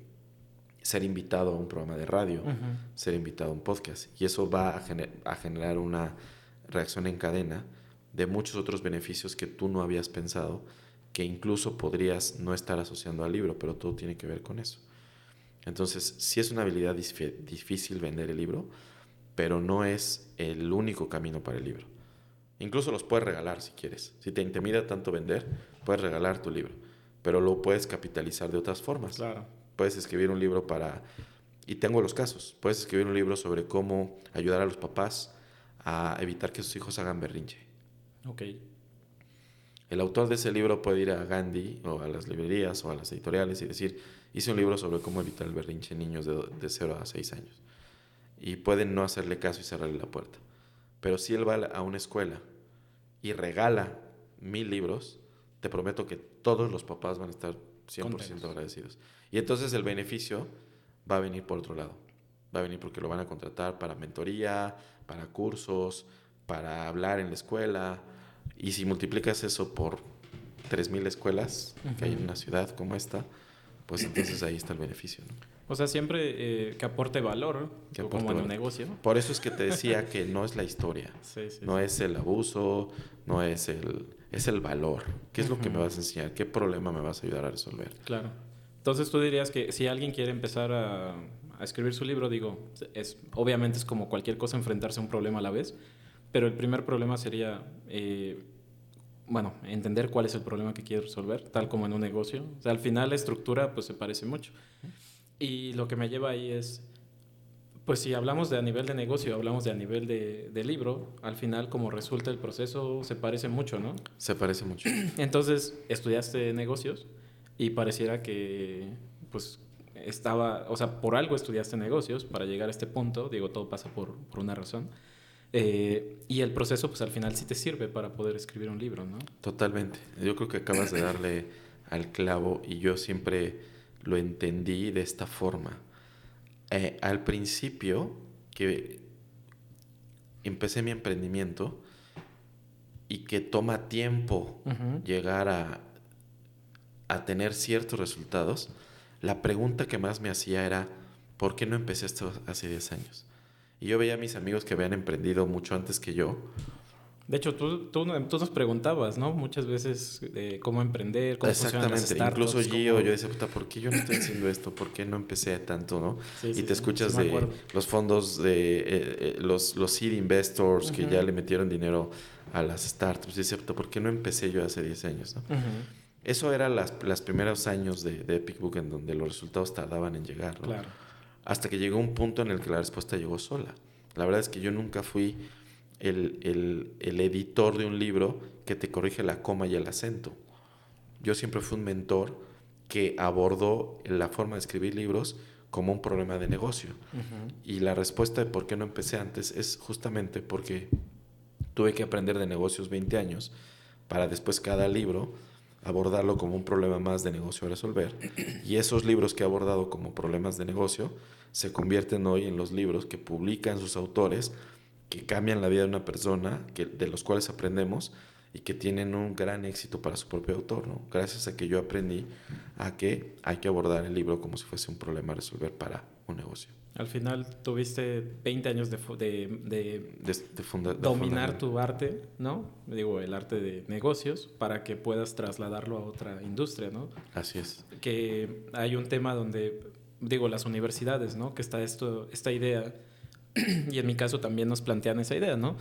ser invitado a un programa de radio, ser invitado a un podcast. Y eso va a, a generar una reacción en cadena de muchos otros beneficios que tú no habías pensado, que incluso podrías no estar asociando al libro, pero todo tiene que ver con eso. Entonces, sí es una habilidad difícil vender el libro, pero no es el único camino para el libro. Incluso los puedes regalar si quieres. Si te intimida tanto vender, puedes regalar tu libro, pero lo puedes capitalizar de otras formas. Claro. Puedes escribir un libro para... Y tengo los casos. Puedes escribir un libro sobre cómo ayudar a los papás a evitar que sus hijos hagan berrinche Ok. El autor de ese libro puede ir a Gandhi o a las librerías o a las editoriales y decir, hice un libro sobre cómo evitar el berrinche en niños de, de 0 a 6 años. Y pueden no hacerle caso y cerrarle la puerta. Pero si él va a una escuela y regala mil libros, te prometo que todos los papás van a estar 100% agradecidos. Y entonces el beneficio va a venir por otro lado. Va a venir porque lo van a contratar para mentoría, para cursos, para hablar en la escuela. Y si multiplicas eso por 3.000 escuelas que hay en una ciudad como esta, pues entonces ahí está el beneficio. O sea, siempre eh, que aporte valor, que como en un negocio. Por eso es que te decía que no es la historia, no es el abuso, no es el, es el valor. ¿Qué es lo que me vas a enseñar? ¿Qué problema me vas a ayudar a resolver? Claro. Entonces tú dirías que si alguien quiere empezar a, a escribir su libro, digo, es, obviamente es como cualquier cosa enfrentarse a un problema a la vez, pero el primer problema sería, eh, bueno, entender cuál es el problema que quieres resolver, tal como en un negocio. O sea, al final la estructura pues se parece mucho. Y lo que me lleva ahí es, pues si hablamos de a nivel de negocio, hablamos de a nivel de, de libro, al final como resulta el proceso se parece mucho, ¿no? Se parece mucho. Entonces, estudiaste negocios y pareciera que, pues, estaba, o sea, por algo estudiaste negocios para llegar a este punto, digo, todo pasa por, por una razón. Eh, y el proceso, pues al final sí te sirve para poder escribir un libro, ¿no? Totalmente. Yo creo que acabas de darle al clavo y yo siempre lo entendí de esta forma. Eh, al principio, que empecé mi emprendimiento y que toma tiempo llegar a, a tener ciertos resultados, la pregunta que más me hacía era, ¿por qué no empecé esto hace 10 años? Y yo veía a mis amigos que habían emprendido mucho antes que yo. De hecho, tú, tú, nos preguntabas, ¿no? Muchas veces eh, cómo emprender, cómo Exactamente. Incluso yo, yo decía, puta, ¿por qué yo no estoy haciendo esto? ¿Por qué no empecé tanto, no? y te escuchas de los fondos de eh, eh, los, los seed investors que ya le metieron dinero a las startups. Y decía, puta, ¿por qué no empecé yo hace 10 años, no? Eso eran las, las primeros años de, de Epic Book en donde los resultados tardaban en llegar, ¿no? Claro. Hasta que llegó un punto en el que la respuesta llegó sola. La verdad es que yo nunca fui el, el, el editor de un libro que te corrige la coma y el acento. Yo siempre fui un mentor que abordó la forma de escribir libros como un problema de negocio. Y la respuesta de por qué no empecé antes es justamente porque tuve que aprender de negocios 20 años para después cada libro abordarlo como un problema más de negocio a resolver. Y esos libros que he abordado como problemas de negocio se convierten hoy en los libros que publican sus autores, que cambian la vida de una persona, que, de los cuales aprendemos y que tienen un gran éxito para su propio autor, ¿no? Gracias a que yo aprendí a que hay que abordar el libro como si fuese un problema a resolver para un negocio. Al final tuviste 20 años de, de, de, dominar tu arte, ¿no? Digo, el arte de negocios, para que puedas trasladarlo a otra industria, ¿no? Así es. Que hay un tema donde, digo, las universidades, ¿no? Que está esto, esta idea, y en mi caso también nos plantean esa idea, ¿no?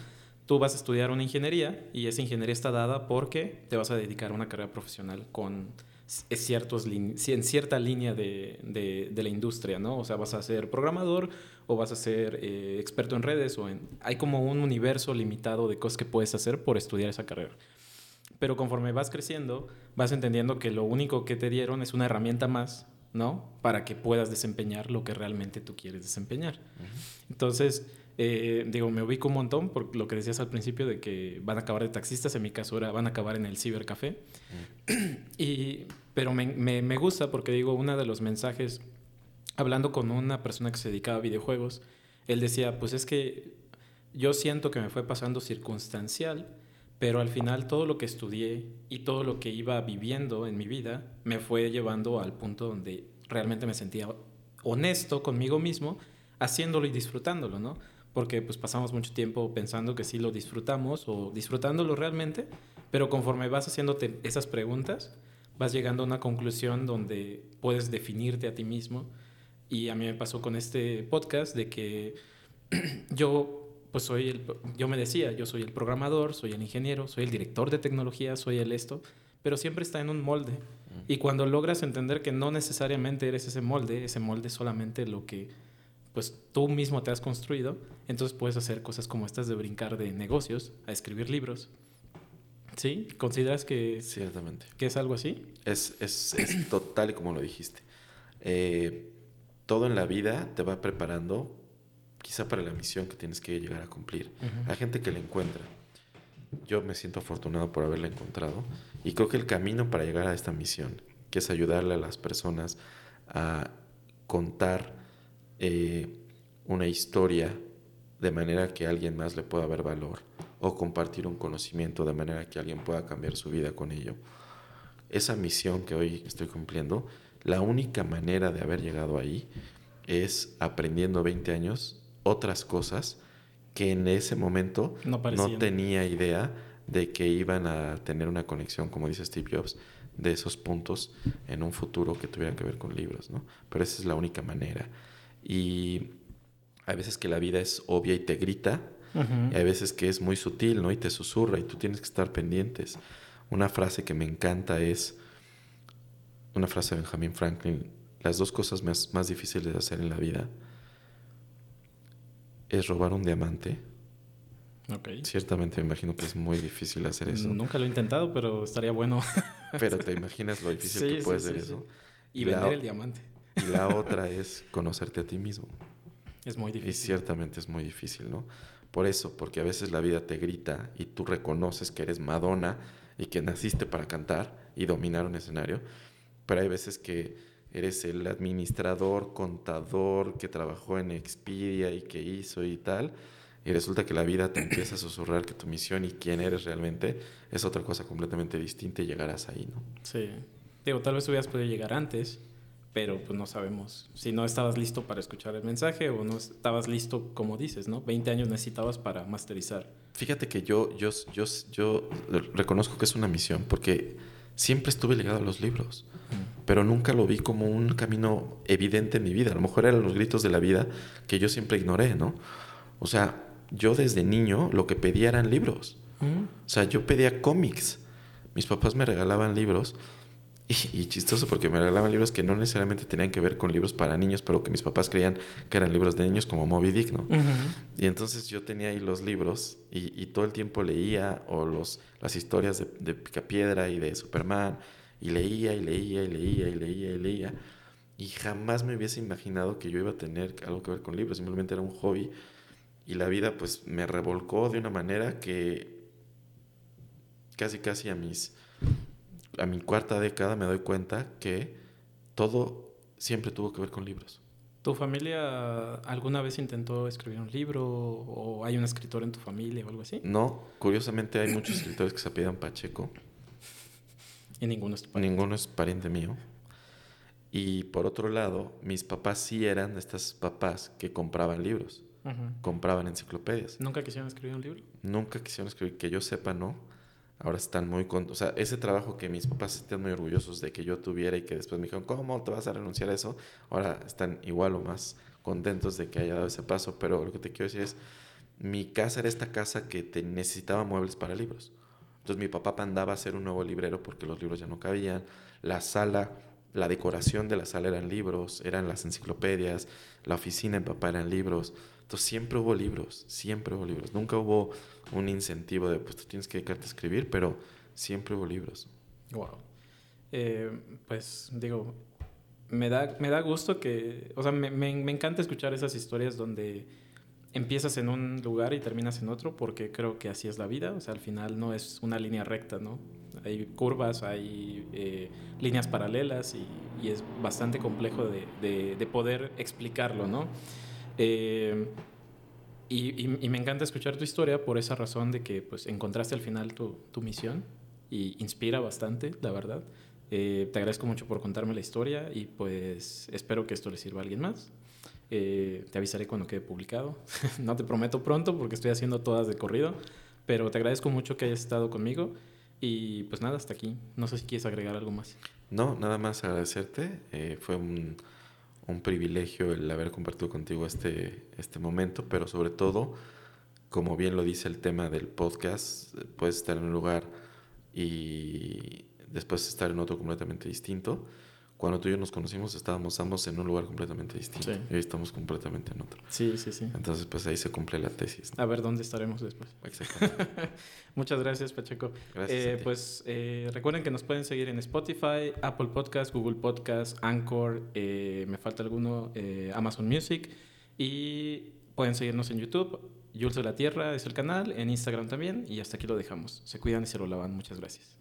tú vas a estudiar una ingeniería y esa ingeniería está dada porque te vas a dedicar a una carrera profesional con ciertos en cierta línea de, de, la industria, ¿no? O sea, vas a ser programador o vas a ser eh, experto en redes o en... Hay como un universo limitado de cosas que puedes hacer por estudiar esa carrera. Pero conforme vas creciendo, vas entendiendo que lo único que te dieron es una herramienta más, ¿no? Para que puedas desempeñar lo que realmente tú quieres desempeñar. Entonces, eh, digo, me ubico un montón por lo que decías al principio de que van a acabar de taxistas, en mi caso ahora van a acabar en el cibercafé. Mm. y, pero me, me, me, gusta porque digo, uno de los mensajes, hablando con una persona que se dedicaba a videojuegos, él decía, pues es que yo siento que me fue pasando circunstancial, pero al final todo lo que estudié y todo lo que iba viviendo en mi vida me fue llevando al punto donde realmente me sentía honesto conmigo mismo, haciéndolo y disfrutándolo, ¿no? Porque pues pasamos mucho tiempo pensando que sí lo disfrutamos o disfrutándolo realmente, pero conforme vas haciéndote esas preguntas, vas llegando a una conclusión donde puedes definirte a ti mismo. Y a mí me pasó con este podcast de que yo pues soy el, yo me decía, yo soy el programador, soy el ingeniero, soy el director de tecnología, soy el esto, pero siempre está en un molde. Y cuando logras entender que no necesariamente eres ese molde, ese molde es solamente lo que pues tú mismo te has construido, entonces puedes hacer cosas como estas de brincar de negocios a escribir libros. ¿Sí? ¿Consideras que, Ciertamente. que es algo así? Es, es, es total como lo dijiste. Eh, todo en la vida te va preparando quizá para la misión que tienes que llegar a cumplir. Hay gente que la encuentra. Yo me siento afortunado por haberla encontrado y creo que el camino para llegar a esta misión, que es ayudarle a las personas a contar eh, una historia de manera que alguien más le pueda ver valor o compartir un conocimiento de manera que alguien pueda cambiar su vida con ello. Esa misión que hoy estoy cumpliendo, la única manera de haber llegado ahí es aprendiendo 20 años otras cosas que en ese momento no, no, tenía idea de que iban a tener una conexión, como dice Steve Jobs, de esos puntos en un futuro que tuviera que ver con libros, ¿no? Pero esa es la única manera. Y hay veces que la vida es obvia y te grita, y hay veces que es muy sutil, ¿no? Y te susurra y tú tienes que estar pendientes. Una frase que me encanta es una frase de Benjamin Franklin, las dos cosas más, más difíciles de hacer en la vida es robar un diamante. Okay. Ciertamente me imagino que es muy difícil hacer eso. Nunca lo he intentado, pero estaría bueno. pero te imaginas lo difícil que puede ser eso. Y, vender el diamante. Y la otra es conocerte a ti mismo. Es muy difícil. Y ciertamente es muy difícil, ¿no? Por eso, porque a veces la vida te grita y tú reconoces que eres Madonna y que naciste para cantar y dominar un escenario, pero hay veces que eres el administrador, contador que trabajó en Expedia y que hizo y tal, y resulta que la vida te empieza a susurrar que tu misión y quién eres realmente es otra cosa completamente distinta y llegarás ahí, ¿no? Sí. Digo, tal vez hubieras podido llegar antes, pero pues no sabemos si no estabas listo para escuchar el mensaje o no estabas listo, como dices, ¿no? 20 años necesitabas para masterizar. Fíjate que yo, yo, yo, yo reconozco que es una misión porque siempre estuve ligado a los libros, pero nunca lo vi como un camino evidente en mi vida. A lo mejor eran los gritos de la vida que yo siempre ignoré, ¿no? O sea, yo desde niño lo que pedía eran libros. O sea, yo pedía cómics. Mis papás me regalaban libros Y, chistoso porque me regalaban libros que no necesariamente tenían que ver con libros para niños, pero que mis papás creían que eran libros de niños como Moby Dick, ¿no? Y entonces yo tenía ahí los libros y, todo el tiempo leía o los, las historias de, de Picapiedra y de Superman y leía y leía y leía y leía y leía. Y jamás me hubiese imaginado que yo iba a tener algo que ver con libros, simplemente era un hobby. Y la vida pues me revolcó de una manera que casi casi a mis a mi cuarta década me doy cuenta que todo siempre tuvo que ver con libros. ¿Tu familia alguna vez intentó escribir un libro o hay un escritor en tu familia o algo así? No, curiosamente hay muchos escritores que se apellidan Pacheco. Y ninguno es pariente. Ninguno es pariente mío. Y por otro lado, mis papás sí eran de estas papás que compraban libros, compraban enciclopedias. ¿Nunca quisieron escribir un libro? Nunca quisieron escribir, que yo sepa, no. Ahora están muy contentos. O sea, ese trabajo que mis papás están muy orgullosos de que yo tuviera y que después me dijeron, ¿cómo te vas a renunciar a eso? Ahora están igual o más contentos de que haya dado ese paso. Pero lo que te quiero decir es, mi casa era esta casa que te necesitaba muebles para libros. Entonces mi papá mandaba a hacer un nuevo librero porque los libros ya no cabían. La sala, la decoración de la sala eran libros, eran las enciclopedias. La oficina de papá eran libros. Entonces siempre hubo libros, siempre hubo libros. Nunca hubo un incentivo de, pues tú tienes que dedicarte a escribir, pero siempre hubo libros. Wow. Eh, pues digo, me da, me da gusto que, o sea, me, me, encanta escuchar esas historias donde empiezas en un lugar y terminas en otro, porque creo que así es la vida, o sea, al final no es una línea recta, ¿no? Hay curvas, hay eh, líneas paralelas y, y, es bastante complejo de, de, de poder explicarlo, ¿no? Eh, y, y, me encanta escuchar tu historia por esa razón de que pues, encontraste al final tu, tu misión y inspira bastante, la verdad. Eh, te agradezco mucho por contarme la historia y pues espero que esto le sirva a alguien más. Eh, te avisaré cuando quede publicado. no te prometo pronto porque estoy haciendo todas de corrido, pero te agradezco mucho que hayas estado conmigo y pues nada, hasta aquí. No sé si quieres agregar algo más. No, nada más agradecerte. fue un un privilegio el haber compartido contigo este, este momento, pero sobre todo, como bien lo dice el tema del podcast, puedes estar en un lugar y después estar en otro completamente distinto cuando tú y yo nos conocimos estábamos ambos en un lugar completamente distinto. Y hoy estamos completamente en otro. Sí, sí, sí. Entonces, pues ahí se cumple la tesis. A ver dónde estaremos después. Exactamente. Muchas gracias, Pacheco. Gracias. Eh, pues eh, recuerden que nos pueden seguir en Spotify, Apple Podcast, Google Podcast, Anchor, eh, me falta alguno, Amazon Music. Y pueden seguirnos en YouTube. Jules de la Tierra es el canal, en Instagram también. Y hasta aquí lo dejamos. Se cuidan y se lo lavan. Muchas gracias.